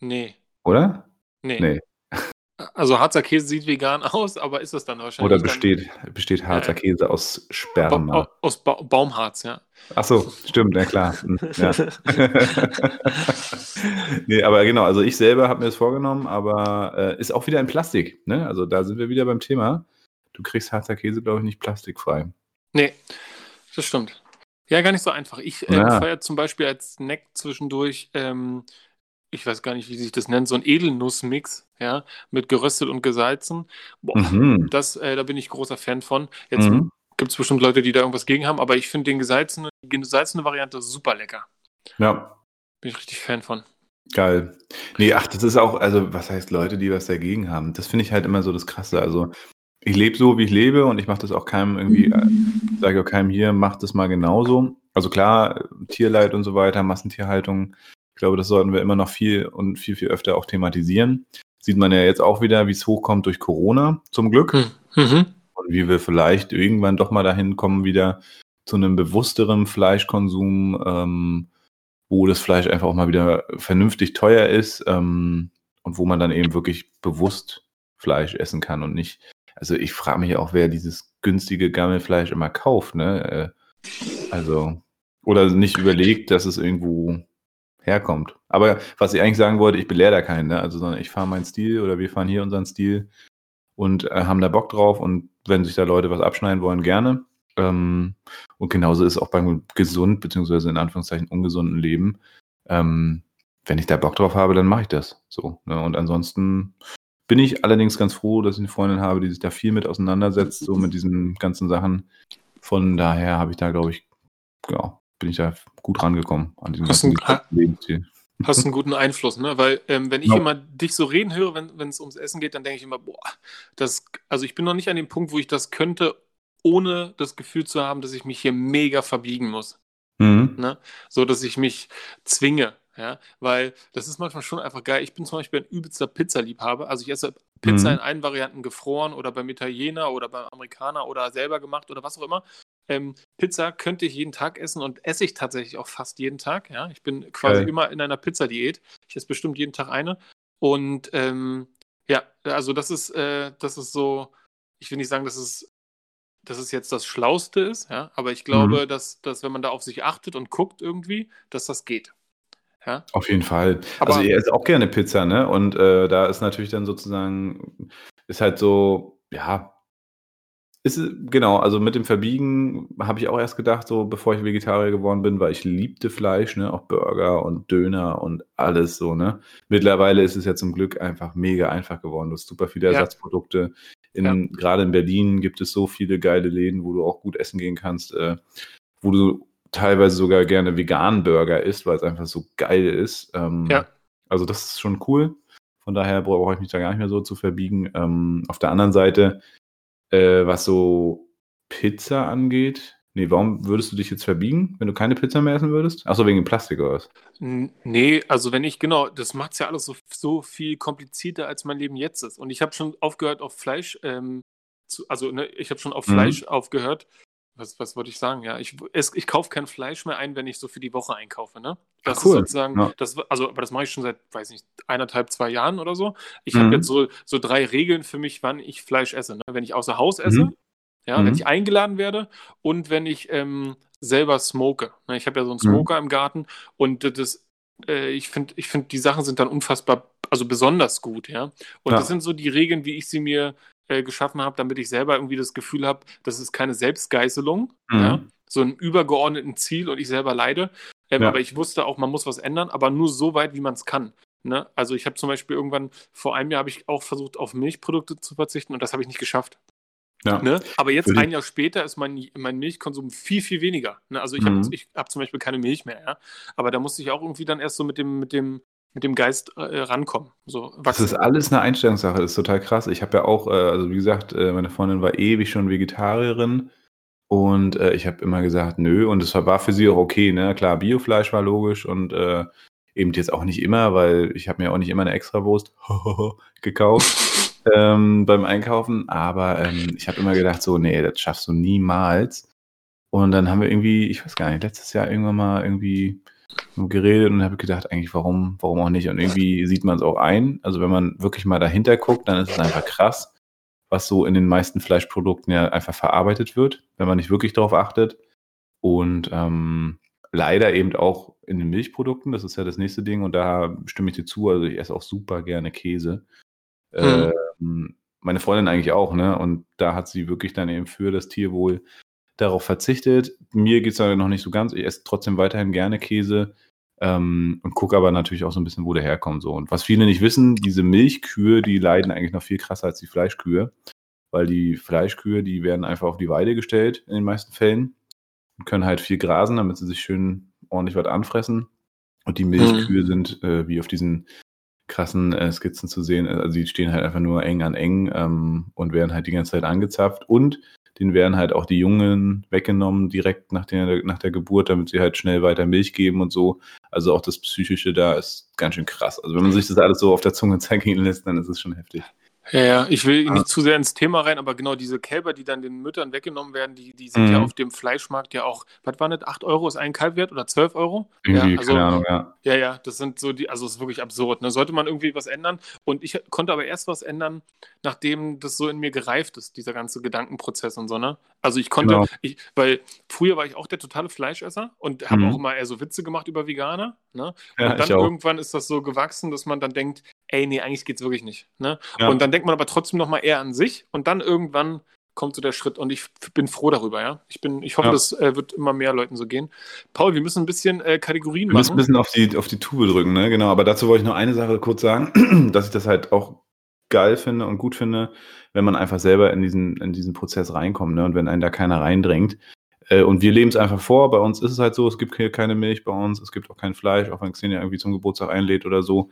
Nee.
Oder?
Nee. Nee. Also Harzer Käse sieht vegan aus, aber ist das dann wahrscheinlich?
Oder besteht, besteht Harzer Käse aus Sperma?
Ba aus ba Baumharz, ja.
Ach so, stimmt, ja klar. Hm, ja. nee, aber genau, also ich selber habe mir das vorgenommen, aber äh, ist auch wieder in Plastik. Ne? Also da sind wir wieder beim Thema. Du kriegst Harzer Käse, glaube ich, nicht plastikfrei.
Nee, das stimmt. Ja, gar nicht so einfach. Ich äh, ja. feiere zum Beispiel als Snack zwischendurch ähm, ich weiß gar nicht, wie sich das nennt, so ein Edelnussmix, ja, mit geröstet und gesalzen. Boah, mhm. das, äh, da bin ich großer Fan von. Jetzt mhm. gibt es bestimmt Leute, die da irgendwas gegen haben, aber ich finde den gesalzene, die gesalzene Variante super lecker.
Ja.
Bin ich richtig Fan von.
Geil. Nee, ach, das ist auch, also was heißt Leute, die was dagegen haben? Das finde ich halt immer so das Krasse. Also ich lebe so, wie ich lebe und ich mache das auch keinem irgendwie, äh, sage auch keinem hier, macht das mal genauso. Also klar, Tierleid und so weiter, Massentierhaltung ich glaube, das sollten wir immer noch viel und viel, viel öfter auch thematisieren. Sieht man ja jetzt auch wieder, wie es hochkommt durch Corona, zum Glück. Hm. Mhm. Und wie wir vielleicht irgendwann doch mal dahin kommen, wieder zu einem bewussteren Fleischkonsum, ähm, wo das Fleisch einfach auch mal wieder vernünftig teuer ist ähm, und wo man dann eben wirklich bewusst Fleisch essen kann und nicht. Also ich frage mich auch, wer dieses günstige Gammelfleisch immer kauft, ne? Äh, also, oder nicht überlegt, dass es irgendwo herkommt. Aber was ich eigentlich sagen wollte, ich belehre da keinen, ne? also sondern ich fahre meinen Stil oder wir fahren hier unseren Stil und äh, haben da Bock drauf und wenn sich da Leute was abschneiden wollen, gerne. Ähm, und genauso ist auch beim gesund beziehungsweise in Anführungszeichen ungesunden Leben. Ähm, wenn ich da Bock drauf habe, dann mache ich das. So. Ne? Und ansonsten bin ich allerdings ganz froh, dass ich eine Freundin habe, die sich da viel mit auseinandersetzt, so mit diesen ganzen Sachen. Von daher habe ich da, glaube ich, ja, bin ich da gut rangekommen an diesem
hast ganzen Lebensstil. Hast einen guten Einfluss, ne? Weil ähm, wenn ich ja. immer dich so reden höre, wenn es ums Essen geht, dann denke ich immer, boah, das, also ich bin noch nicht an dem Punkt, wo ich das könnte, ohne das Gefühl zu haben, dass ich mich hier mega verbiegen muss. Mhm. Ne? So, dass ich mich zwinge. Ja, weil das ist manchmal schon einfach geil. Ich bin zum Beispiel ein übelster Pizzaliebhaber. Also ich esse Pizza mhm. in allen Varianten gefroren oder beim Italiener oder beim Amerikaner oder selber gemacht oder was auch immer. Ähm, Pizza könnte ich jeden Tag essen und esse ich tatsächlich auch fast jeden Tag. Ja, ich bin quasi Geil. immer in einer Pizzadiät. Ich esse bestimmt jeden Tag eine. Und ähm, ja, also das ist, äh, das ist so, ich will nicht sagen, dass es, dass es jetzt das Schlauste ist, ja, aber ich glaube, mhm. dass, dass wenn man da auf sich achtet und guckt irgendwie, dass das geht. Ja?
Auf jeden Fall. Aber, also ihr esst auch gerne Pizza, ne? Und äh, da ist natürlich dann sozusagen, ist halt so, ja, ist, genau, also mit dem Verbiegen habe ich auch erst gedacht, so bevor ich Vegetarier geworden bin, weil ich liebte Fleisch, ne, auch Burger und Döner und alles so, ne. Mittlerweile ist es ja zum Glück einfach mega einfach geworden. Du hast super viele Ersatzprodukte. In, ja. Gerade in Berlin gibt es so viele geile Läden, wo du auch gut essen gehen kannst, äh, wo du teilweise sogar gerne veganen Burger isst, weil es einfach so geil ist. Ähm, ja. Also das ist schon cool. Von daher brauche ich mich da gar nicht mehr so zu verbiegen. Ähm, auf der anderen Seite äh, was so Pizza angeht, nee, warum würdest du dich jetzt verbiegen, wenn du keine Pizza mehr essen würdest? Achso, wegen dem Plastik oder was?
Nee, also wenn ich, genau, das macht es ja alles so, so viel komplizierter, als mein Leben jetzt ist. Und ich habe schon aufgehört auf Fleisch, ähm, zu, also ne, ich habe schon auf mhm. Fleisch aufgehört, was, was wollte ich sagen? Ja, ich, ich kaufe kein Fleisch mehr ein, wenn ich so für die Woche einkaufe. Ne? Das Ach, cool. ist sozusagen, ja. das, also, aber das mache ich schon seit, weiß nicht, eineinhalb, zwei Jahren oder so. Ich mhm. habe jetzt so, so drei Regeln für mich, wann ich Fleisch esse. Ne? Wenn ich außer Haus esse, mhm. ja, mhm. wenn ich eingeladen werde und wenn ich ähm, selber smoke. Ne? Ich habe ja so einen mhm. Smoker im Garten und das, äh, ich finde, ich finde, die Sachen sind dann unfassbar, also besonders gut, ja. Und ja. das sind so die Regeln, wie ich sie mir äh, geschaffen habe, damit ich selber irgendwie das Gefühl habe, das ist keine Selbstgeißelung, mhm. ja, so ein übergeordneten Ziel und ich selber leide. Ähm, ja. Aber ich wusste auch, man muss was ändern, aber nur so weit, wie man es kann. Ne? Also ich habe zum Beispiel irgendwann, vor einem Jahr habe ich auch versucht, auf Milchprodukte zu verzichten und das habe ich nicht geschafft. Ja. Ne? Aber jetzt ein Jahr später ist mein, mein Milchkonsum viel, viel weniger. Ne? Also ich mhm. habe hab zum Beispiel keine Milch mehr, ja. Aber da musste ich auch irgendwie dann erst so mit dem, mit dem, mit dem Geist äh, rankommen. So,
das ist alles eine Einstellungssache, das ist total krass. Ich habe ja auch, äh, also wie gesagt, äh, meine Freundin war ewig schon Vegetarierin und äh, ich habe immer gesagt, nö, und es war für sie auch okay, ne? Klar, Biofleisch war logisch und äh, eben jetzt auch nicht immer, weil ich habe mir auch nicht immer eine Extrawurst gekauft ähm, beim Einkaufen, aber ähm, ich habe immer gedacht, so, nee, das schaffst du niemals. Und dann haben wir irgendwie, ich weiß gar nicht, letztes Jahr irgendwann mal irgendwie geredet und habe gedacht, eigentlich, warum, warum auch nicht? Und irgendwie sieht man es auch ein. Also wenn man wirklich mal dahinter guckt, dann ist es einfach krass, was so in den meisten Fleischprodukten ja einfach verarbeitet wird, wenn man nicht wirklich darauf achtet. Und ähm, leider eben auch in den Milchprodukten, das ist ja das nächste Ding, und da stimme ich dir zu, also ich esse auch super gerne Käse. Hm. Ähm, meine Freundin eigentlich auch, ne? Und da hat sie wirklich dann eben für das Tierwohl darauf verzichtet. Mir geht es aber noch nicht so ganz. Ich esse trotzdem weiterhin gerne Käse ähm, und gucke aber natürlich auch so ein bisschen, wo der herkommt. So. Und was viele nicht wissen, diese Milchkühe, die leiden eigentlich noch viel krasser als die Fleischkühe, weil die Fleischkühe, die werden einfach auf die Weide gestellt in den meisten Fällen und können halt viel grasen, damit sie sich schön ordentlich was anfressen. Und die Milchkühe mhm. sind äh, wie auf diesen krassen äh, Skizzen zu sehen. Also die stehen halt einfach nur eng an eng ähm, und werden halt die ganze Zeit angezapft. Und den werden halt auch die Jungen weggenommen direkt nach der, nach der Geburt, damit sie halt schnell weiter Milch geben und so. Also auch das Psychische da ist ganz schön krass. Also wenn man sich das alles so auf der Zunge zeigen lässt, dann ist es schon heftig.
Ja, ja, ich will nicht zu sehr ins Thema rein, aber genau diese Kälber, die dann den Müttern weggenommen werden, die, die sind mhm. ja auf dem Fleischmarkt ja auch, was war das, 8 Euro ist ein Kalb wert oder 12 Euro?
Irgendwie,
ja, also,
keine Ahnung, ja.
Ja, ja, das sind so die, also es ist wirklich absurd. Ne? Sollte man irgendwie was ändern? Und ich konnte aber erst was ändern, nachdem das so in mir gereift ist, dieser ganze Gedankenprozess und so, ne? Also ich konnte, genau. ich, weil früher war ich auch der totale Fleischesser und habe mhm. auch immer eher so Witze gemacht über Veganer, ne? Ja, und dann irgendwann ist das so gewachsen, dass man dann denkt, ey, nee, eigentlich geht's wirklich nicht. Ne? Ja. Und dann denkt man aber trotzdem nochmal eher an sich und dann irgendwann kommt so der Schritt und ich bin froh darüber, ja. Ich bin, ich hoffe, ja. das äh, wird immer mehr Leuten so gehen. Paul, wir müssen ein bisschen äh, Kategorien
machen. Wir müssen ein bisschen auf die, auf die Tube drücken, ne? Genau. Aber dazu wollte ich noch eine Sache kurz sagen, dass ich das halt auch geil finde und gut finde, wenn man einfach selber in diesen, in diesen Prozess reinkommt, ne? Und wenn einen da keiner reindrängt. Äh, und wir leben es einfach vor. Bei uns ist es halt so, es gibt hier keine Milch bei uns, es gibt auch kein Fleisch, auch wenn Xenia irgendwie zum Geburtstag einlädt oder so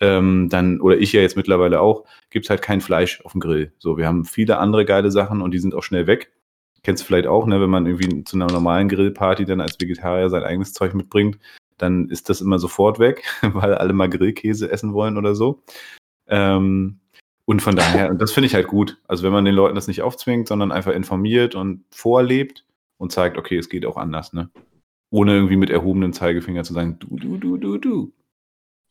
ähm, dann, oder ich ja jetzt mittlerweile auch, gibt's halt kein Fleisch auf dem Grill. So, wir haben viele andere geile Sachen und die sind auch schnell weg. Kennst du vielleicht auch, ne, wenn man irgendwie zu einer normalen Grillparty dann als Vegetarier sein eigenes Zeug mitbringt, dann ist das immer sofort weg, weil alle mal Grillkäse essen wollen oder so. Ähm, und von daher, und das finde ich halt gut. Also wenn man den Leuten das nicht aufzwingt, sondern einfach informiert und vorlebt und zeigt, okay, es geht auch anders, ne? Ohne irgendwie mit erhobenen Zeigefinger zu sagen, du, du, du, du, du.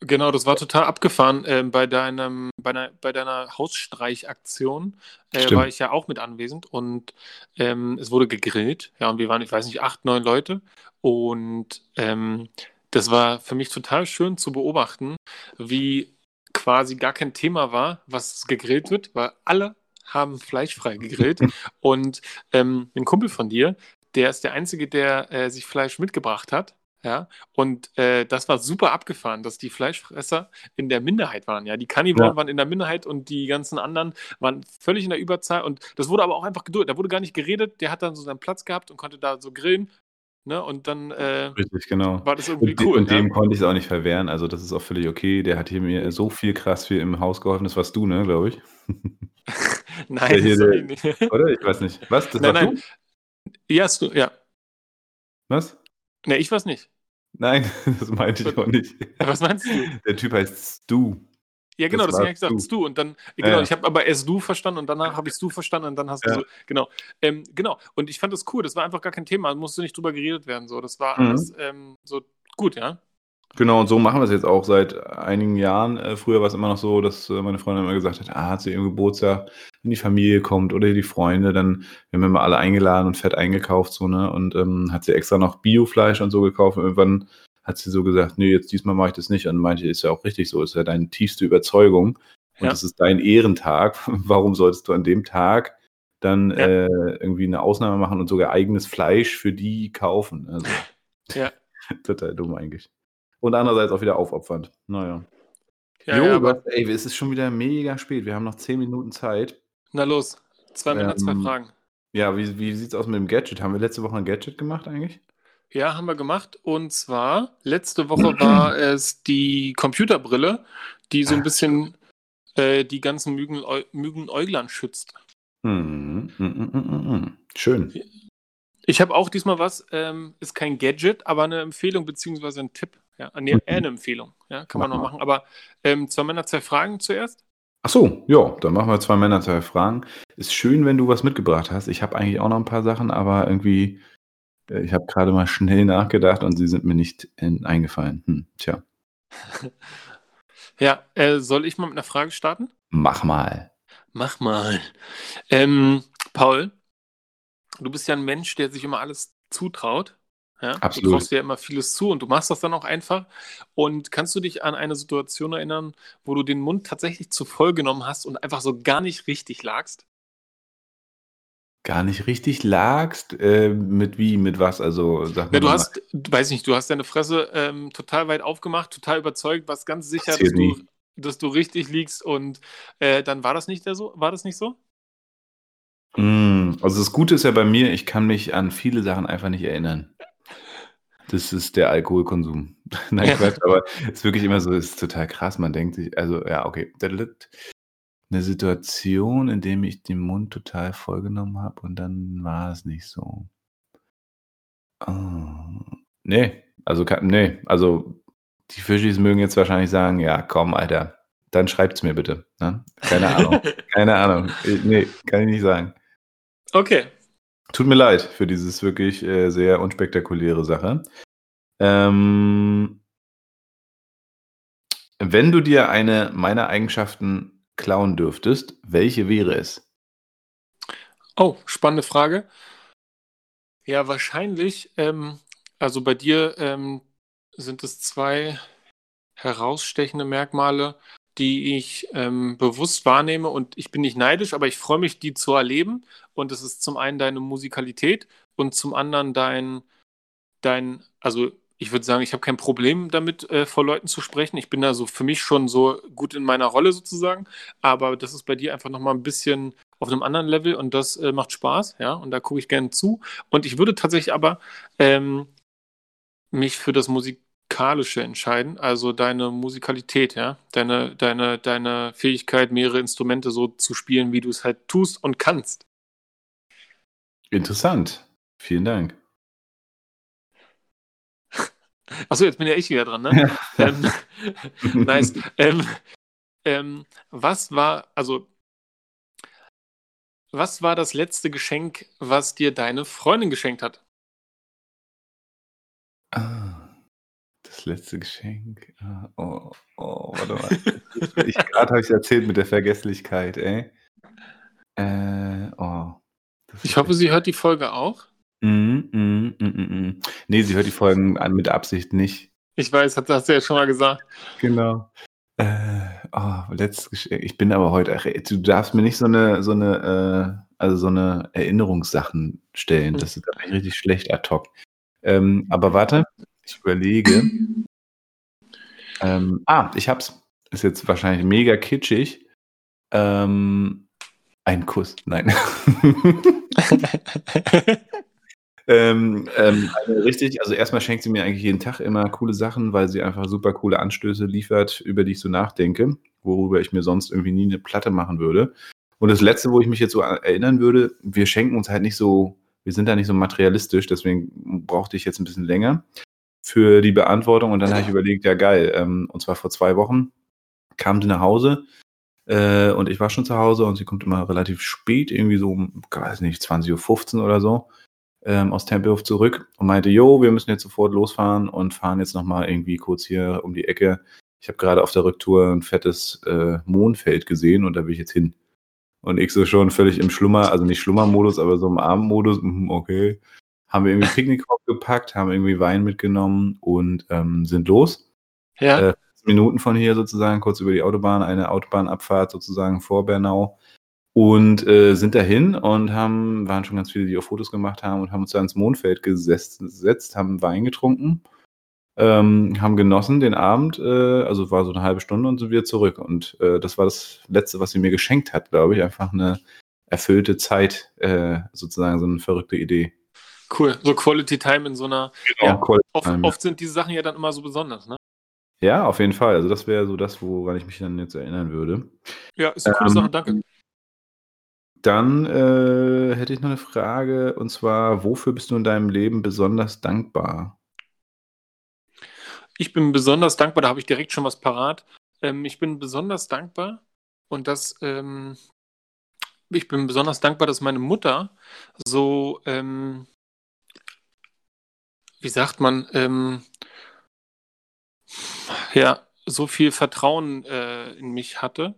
Genau, das war total abgefahren. Äh, bei, deinem, bei, einer, bei deiner Hausstreichaktion äh, war ich ja auch mit anwesend und ähm, es wurde gegrillt. Ja, und wir waren, ich weiß nicht, acht, neun Leute. Und ähm, das war für mich total schön zu beobachten, wie quasi gar kein Thema war, was gegrillt wird, weil alle haben fleischfrei gegrillt. und ähm, ein Kumpel von dir, der ist der Einzige, der äh, sich Fleisch mitgebracht hat. Ja, und äh, das war super abgefahren, dass die Fleischfresser in der Minderheit waren. Ja, die Kannibolen ja. waren in der Minderheit und die ganzen anderen waren völlig in der Überzahl. Und das wurde aber auch einfach geduldet. Da wurde gar nicht geredet. Der hat dann so seinen Platz gehabt und konnte da so grillen. Ne? Und dann äh,
Richtig, genau.
war das irgendwie
und,
cool.
Und ja? dem konnte ich es auch nicht verwehren. Also, das ist auch völlig okay. Der hat hier mir so viel krass viel im Haus geholfen. Das warst du, ne, glaube ich.
nein,
das der, nicht. Oder? Ich weiß nicht. Was?
Das nein, warst nein. du? Ja, du, ja.
Was?
Ne, ich weiß nicht.
Nein, das meinte ich auch nicht.
Was meinst du?
Der Typ heißt Stu.
Ja, genau, das deswegen habe ich gesagt, Stu. Und dann, genau, ja. ich habe aber erst du verstanden und danach habe ich Stu verstanden und dann hast ja. du so, genau. Ähm, genau. Und ich fand das cool, das war einfach gar kein Thema, musste nicht drüber geredet werden. So. Das war mhm. alles ähm, so gut, ja.
Genau, und so machen wir es jetzt auch seit einigen Jahren. Äh, früher war es immer noch so, dass äh, meine Freundin immer gesagt hat, ah, zu ihrem Geburtstag, wenn die Familie kommt oder die Freunde, dann werden wir immer alle eingeladen und fett eingekauft, so, ne? Und ähm, hat sie extra noch Biofleisch und so gekauft. Und irgendwann hat sie so gesagt, nee, jetzt diesmal mache ich das nicht. Und meinte, ist ja auch richtig so, ist ja deine tiefste Überzeugung. Und ja. das ist dein Ehrentag. Warum solltest du an dem Tag dann ja. äh, irgendwie eine Ausnahme machen und sogar eigenes Fleisch für die kaufen? Also,
ja.
total dumm eigentlich. Und andererseits auch wieder aufopfernd. Naja.
Ja, jo, ja, aber
ey, es ist schon wieder mega spät. Wir haben noch zehn Minuten Zeit.
Na los, zwei Männer, ähm, zwei Fragen.
Ja, wie, wie sieht es aus mit dem Gadget? Haben wir letzte Woche ein Gadget gemacht eigentlich?
Ja, haben wir gemacht. Und zwar, letzte Woche war es die Computerbrille, die so ein bisschen äh, die ganzen Mügen, Mügenäuglern schützt.
Mm, mm, mm, Schön.
Ich habe auch diesmal was, ähm, ist kein Gadget, aber eine Empfehlung beziehungsweise ein Tipp. Ja, nee, eher eine Empfehlung. Ja, kann man noch machen. Aber ähm, zwei Männer, zwei Fragen zuerst.
Ach so, ja, dann machen wir zwei Männer, zwei Fragen. Ist schön, wenn du was mitgebracht hast. Ich habe eigentlich auch noch ein paar Sachen, aber irgendwie Äh, ich habe gerade mal schnell nachgedacht und sie sind mir nicht in, eingefallen. Hm, tja.
ja, äh, soll ich mal mit einer Frage starten?
Mach mal.
Mach mal. Ähm, Paul, du bist ja ein Mensch, der sich immer alles zutraut. Ja?
Absolut.
Du traust dir ja immer vieles zu und du machst das dann auch einfach. Und kannst du dich an eine Situation erinnern, wo du den Mund tatsächlich zu voll genommen hast und einfach so gar nicht richtig lagst?
Gar nicht richtig lagst? Äh, mit wie, mit was? Also
sag ja, du hast, weiß nicht, du hast deine Fresse ähm, total weit aufgemacht, total überzeugt, warst ganz sicher, dass du, dass du richtig liegst und äh, dann war das nicht so? War das nicht so?
Mm, also das Gute ist ja bei mir, ich kann mich an viele Sachen einfach nicht erinnern. Das ist der Alkoholkonsum. Nein, Quatsch, aber es ist wirklich immer so, es ist total krass. Man denkt sich, also ja, okay, eine Situation, in dem ich den Mund total vollgenommen habe und dann war es nicht so. Oh, nee, also nee, also die Fischis mögen jetzt wahrscheinlich sagen, ja, komm, Alter, dann schreibt's mir bitte. Ne? Keine Ahnung, keine Ahnung. Nee, kann ich nicht sagen.
Okay,
Tut mir leid für dieses wirklich äh, sehr unspektakuläre Sache. Ähm, wenn du dir eine meiner Eigenschaften klauen dürftest, welche wäre es?
Oh, spannende Frage. Ja, wahrscheinlich, ähm, also bei dir ähm, sind es zwei herausstechende Merkmale, die ich ähm, bewusst wahrnehme und ich bin nicht neidisch, aber ich freue mich, die zu erleben. Und es ist zum einen deine Musikalität und zum anderen dein, dein, also ich würde sagen, ich habe kein Problem damit, äh, vor Leuten zu sprechen. Ich bin da so für mich schon so gut in meiner Rolle sozusagen. Aber das ist bei dir einfach nochmal ein bisschen auf einem anderen Level und das äh, macht Spaß, ja. Und da gucke ich gerne zu. Und ich würde tatsächlich aber ähm, mich für das Musik musikalische entscheiden, also deine Musikalität, ja, deine, deine, deine Fähigkeit, mehrere Instrumente so zu spielen, wie du es halt tust und kannst.
Interessant. Vielen Dank.
Achso, jetzt bin ja ich wieder dran, ne? ähm, nice. Ähm, ähm, was war, also, was war das letzte Geschenk, was dir deine Freundin geschenkt hat?
Ah. Das letzte Geschenk. Ah, oh, oh, warte mal. ich, Gerade habe ich erzählt mit der Vergesslichkeit, ey. Äh, oh.
Ich hoffe, sie hört die Folge auch.
Mm, mm, mm, mm, Nee, sie hört die Folgen an mit Absicht nicht.
Ich weiß, das hast du ja schon mal gesagt.
Genau. Äh, oh, letztes Geschenk. Ich bin aber heute, du darfst mir nicht so eine, so eine, äh, also so eine Erinnerungssachen stellen. Das ist richtig schlecht ad hoc. Ähm, aber warte, ich überlege. Ähm, ah, ich hab's. Ist jetzt wahrscheinlich mega kitschig. Ähm, ein Kuss. Nein. ähm, ähm, also richtig, also erstmal schenkt sie mir eigentlich jeden Tag immer coole Sachen, weil sie einfach super coole Anstöße liefert, über die ich so nachdenke, worüber ich mir sonst irgendwie nie eine Platte machen würde. Und das Letzte, wo ich mich jetzt so erinnern würde, wir schenken uns halt nicht so, wir sind da nicht so materialistisch, deswegen brauchte ich jetzt ein bisschen länger für die Beantwortung und dann habe ich überlegt, ja geil, ähm, und zwar vor zwei Wochen kam sie nach Hause äh, und ich war schon zu Hause und sie kommt immer relativ spät, irgendwie so um, weiß nicht, 20.15 Uhr oder so, ähm, aus Tempelhof zurück und meinte, jo, wir müssen jetzt sofort losfahren und fahren jetzt nochmal irgendwie kurz hier um die Ecke. Ich habe gerade auf der Rücktour ein fettes äh, Mondfeld gesehen und da will ich jetzt hin. Und ich so schon völlig im Schlummer, also nicht Schlummermodus, aber so im Abendmodus, mhm, okay haben wir irgendwie Picknickkorb gepackt, haben irgendwie Wein mitgenommen und ähm, sind los.
Ja.
Äh, Minuten von hier sozusagen, kurz über die Autobahn, eine Autobahnabfahrt sozusagen vor Bernau. Und äh, sind dahin und haben, waren schon ganz viele, die auch Fotos gemacht haben und haben uns da ins Mondfeld gesetzt, haben Wein getrunken, ähm, haben genossen den Abend, äh, also war so eine halbe Stunde und sind wieder zurück. Und äh, das war das Letzte, was sie mir geschenkt hat, glaube ich. Einfach eine erfüllte Zeit, äh, sozusagen so eine verrückte Idee.
Cool, so Quality Time in so einer. Genau, ja, oft, oft, sind diese Sachen ja dann immer so besonders, ne?
Ja, auf jeden Fall. Also das wäre so das, woran ich mich dann jetzt erinnern würde.
Ja, ist eine coole ähm, Sache, danke.
Dann äh, hätte ich noch eine Frage, und zwar, wofür bist du in deinem Leben besonders dankbar?
Ich bin besonders dankbar, da habe ich direkt schon was parat. Ähm, ich bin besonders dankbar und das, ähm, ich bin besonders dankbar, dass meine Mutter so ähm, wie sagt man, ähm, ja, so viel Vertrauen äh, in mich hatte.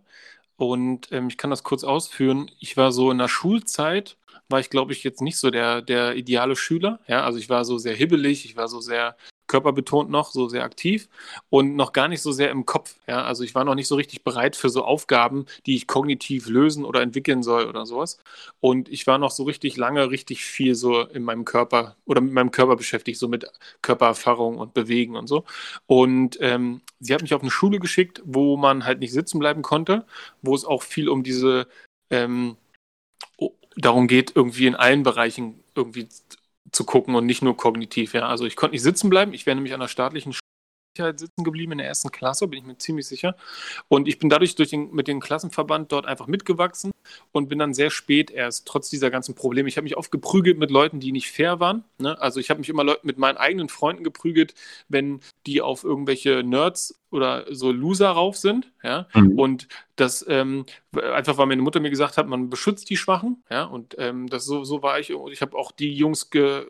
Und ähm, ich kann das kurz ausführen. Ich war so in der Schulzeit, war ich, glaube ich, jetzt nicht so der, der ideale Schüler. Ja, also ich war so sehr hibbelig, ich war so sehr körperbetont noch, so sehr aktiv und noch gar nicht so sehr im Kopf. Ja? Also ich war noch nicht so richtig bereit für so Aufgaben, die ich kognitiv lösen oder entwickeln soll oder sowas. Und ich war noch so richtig lange, richtig viel so in meinem Körper oder mit meinem Körper beschäftigt, so mit Körpererfahrung und Bewegen und so. Und ähm, sie hat mich auf eine Schule geschickt, wo man halt nicht sitzen bleiben konnte, wo es auch viel um diese ähm, darum geht, irgendwie in allen Bereichen irgendwie zu gucken und nicht nur kognitiv. Ja. Also ich konnte nicht sitzen bleiben. Ich wäre nämlich an der staatlichen Sicherheit sitzen geblieben in der ersten Klasse, bin ich mir ziemlich sicher. Und ich bin dadurch durch den, mit dem Klassenverband dort einfach mitgewachsen und bin dann sehr spät erst, trotz dieser ganzen Probleme. Ich habe mich oft geprügelt mit Leuten, die nicht fair waren. Ne? Also ich habe mich immer mit meinen eigenen Freunden geprügelt, wenn die auf irgendwelche Nerds oder so Loser rauf sind, ja. Mhm. Und das ähm, einfach, weil meine Mutter mir gesagt hat, man beschützt die Schwachen, ja. Und ähm, das so, so war ich. Und ich habe auch die Jungs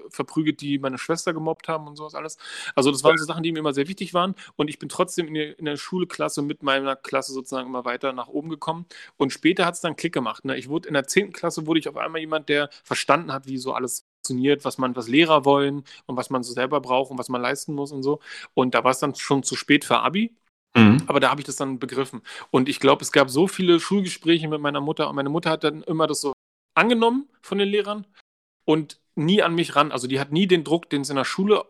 verprügelt, die meine Schwester gemobbt haben und sowas alles. Also das waren so Sachen, die mir immer sehr wichtig waren. Und ich bin trotzdem in der, in der Schulklasse mit meiner Klasse sozusagen immer weiter nach oben gekommen. Und später hat es dann Klick gemacht. Ne? Ich wurde in der 10. Klasse wurde ich auf einmal jemand, der verstanden hat, wie so alles funktioniert, was man, was Lehrer wollen und was man so selber braucht und was man leisten muss und so. Und da war es dann schon zu spät für Abi. Mhm. Aber da habe ich das dann begriffen. Und ich glaube, es gab so viele Schulgespräche mit meiner Mutter und meine Mutter hat dann immer das so angenommen von den Lehrern und nie an mich ran. Also die hat nie den Druck, den es in der Schule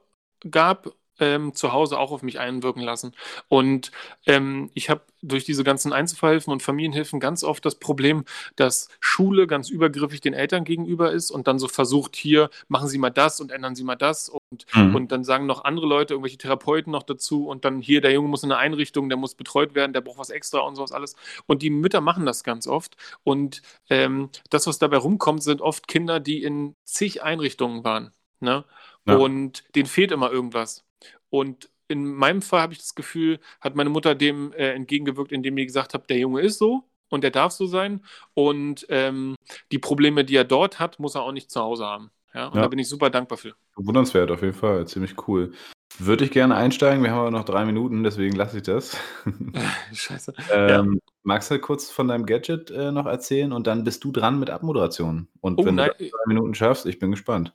gab, ähm, zu Hause auch auf mich einwirken lassen. Und ähm, ich habe durch diese ganzen Einzelfallhilfen und Familienhilfen ganz oft das Problem, dass Schule ganz übergriffig den Eltern gegenüber ist und dann so versucht, hier machen Sie mal das und ändern Sie mal das. Und, mhm. und dann sagen noch andere Leute, irgendwelche Therapeuten noch dazu und dann hier, der Junge muss in eine Einrichtung, der muss betreut werden, der braucht was extra und sowas alles. Und die Mütter machen das ganz oft. Und ähm, das, was dabei rumkommt, sind oft Kinder, die in zig Einrichtungen waren. Ne? Ja. Und denen fehlt immer irgendwas. Und in meinem Fall habe ich das Gefühl, hat meine Mutter dem äh, entgegengewirkt, indem sie gesagt hat, der Junge ist so und der darf so sein. Und ähm, die Probleme, die er dort hat, muss er auch nicht zu Hause haben. Ja, und ja. da bin ich super dankbar für.
Bewundernswert auf jeden Fall, ziemlich cool. Würde ich gerne einsteigen, wir haben aber noch drei Minuten, deswegen lasse ich das. Scheiße. ähm, ja. Magst du kurz von deinem Gadget äh, noch erzählen und dann bist du dran mit Abmoderation. Und oh, wenn nein. du drei Minuten schaffst, ich bin gespannt.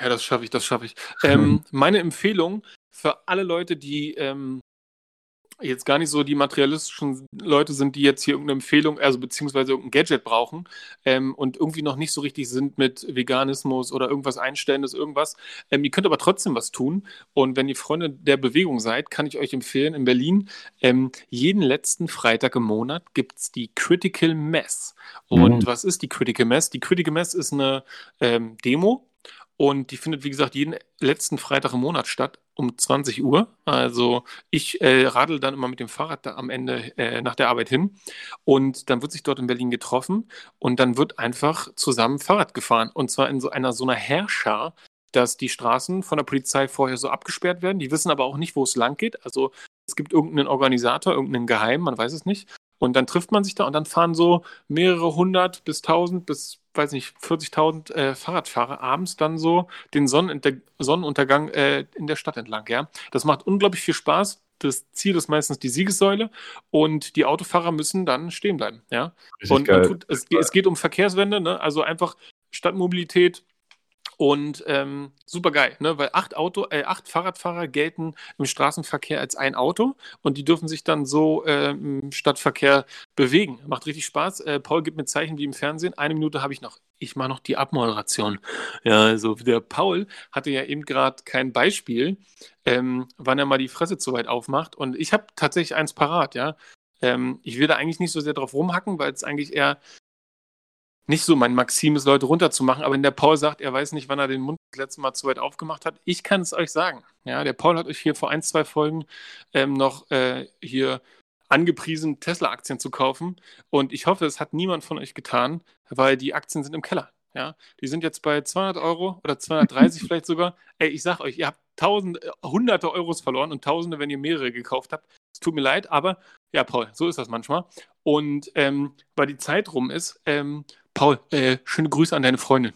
Ja, das schaffe ich, das schaffe ich. Ähm, meine Empfehlung für alle Leute, die ähm, jetzt gar nicht so die materialistischen Leute sind, die jetzt hier irgendeine Empfehlung, also beziehungsweise irgendein Gadget brauchen ähm, und irgendwie noch nicht so richtig sind mit Veganismus oder irgendwas Einstellendes, irgendwas. Ähm, ihr könnt aber trotzdem was tun. Und wenn ihr Freunde der Bewegung seid, kann ich euch empfehlen, in Berlin ähm, jeden letzten Freitag im Monat gibt es die Critical Mess. Und mhm. was ist die Critical Mess? Die Critical Mess ist eine ähm, Demo, und die findet, wie gesagt, jeden letzten Freitag im Monat statt, um 20 Uhr. Also ich äh, radel dann immer mit dem Fahrrad da am Ende äh, nach der Arbeit hin. Und dann wird sich dort in Berlin getroffen und dann wird einfach zusammen Fahrrad gefahren. Und zwar in so einer so einer Herrscher, dass die Straßen von der Polizei vorher so abgesperrt werden. Die wissen aber auch nicht, wo es lang geht. Also es gibt irgendeinen Organisator, irgendeinen Geheim, man weiß es nicht. Und dann trifft man sich da und dann fahren so mehrere hundert bis tausend bis, weiß nicht, 40.000 äh, Fahrradfahrer abends dann so den Sonnenunter Sonnenuntergang äh, in der Stadt entlang. Ja? Das macht unglaublich viel Spaß. Das Ziel ist meistens die Siegessäule und die Autofahrer müssen dann stehen bleiben. Ja? und tut, es, es, geht um Verkehrswende, ne? also einfach Stadtmobilität und ähm, super geil, ne? weil acht, Auto, äh, acht Fahrradfahrer gelten im Straßenverkehr als ein Auto und die dürfen sich dann so äh, im Stadtverkehr bewegen. Macht richtig Spaß. Äh, Paul gibt mir Zeichen wie im Fernsehen. Eine Minute habe ich noch. Ich mache noch die Abmoderation. Ja, also der Paul hatte ja eben gerade kein Beispiel, ähm, wann er mal die Fresse zu weit aufmacht. Und ich habe tatsächlich eins parat, ja. Ähm, ich will da eigentlich nicht so sehr drauf rumhacken, weil es eigentlich eher nicht so mein Maxim ist, Leute runterzumachen, aber wenn der Paul sagt, er weiß nicht, wann er den Mund das letzte Mal zu weit aufgemacht hat, ich kann es euch sagen. Ja, der Paul hat euch hier vor ein, zwei Folgen ähm, noch äh, hier angepriesen, Tesla-Aktien zu kaufen. Und ich hoffe, es hat niemand von euch getan, weil die Aktien sind im Keller. Ja, die sind jetzt bei 200 Euro oder 230 vielleicht sogar. Ey, ich sag euch, ihr habt tausend, äh, hunderte Euros verloren und tausende, wenn ihr mehrere gekauft habt. Es tut mir leid, aber ja, Paul, so ist das manchmal. Und ähm, weil die Zeit rum ist, ähm, Paul, äh, schöne Grüße an deine Freundin.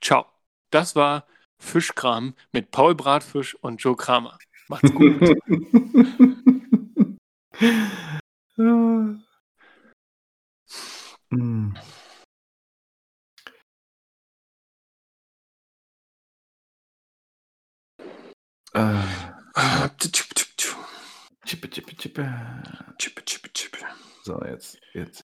Ciao. Das war Fischkram mit Paul Bratfisch und Joe Kramer. Macht's gut.
Mm. Äh, Chippe, chippe, chippe.
tsch, tsch, tsch.
So, jetzt, jetzt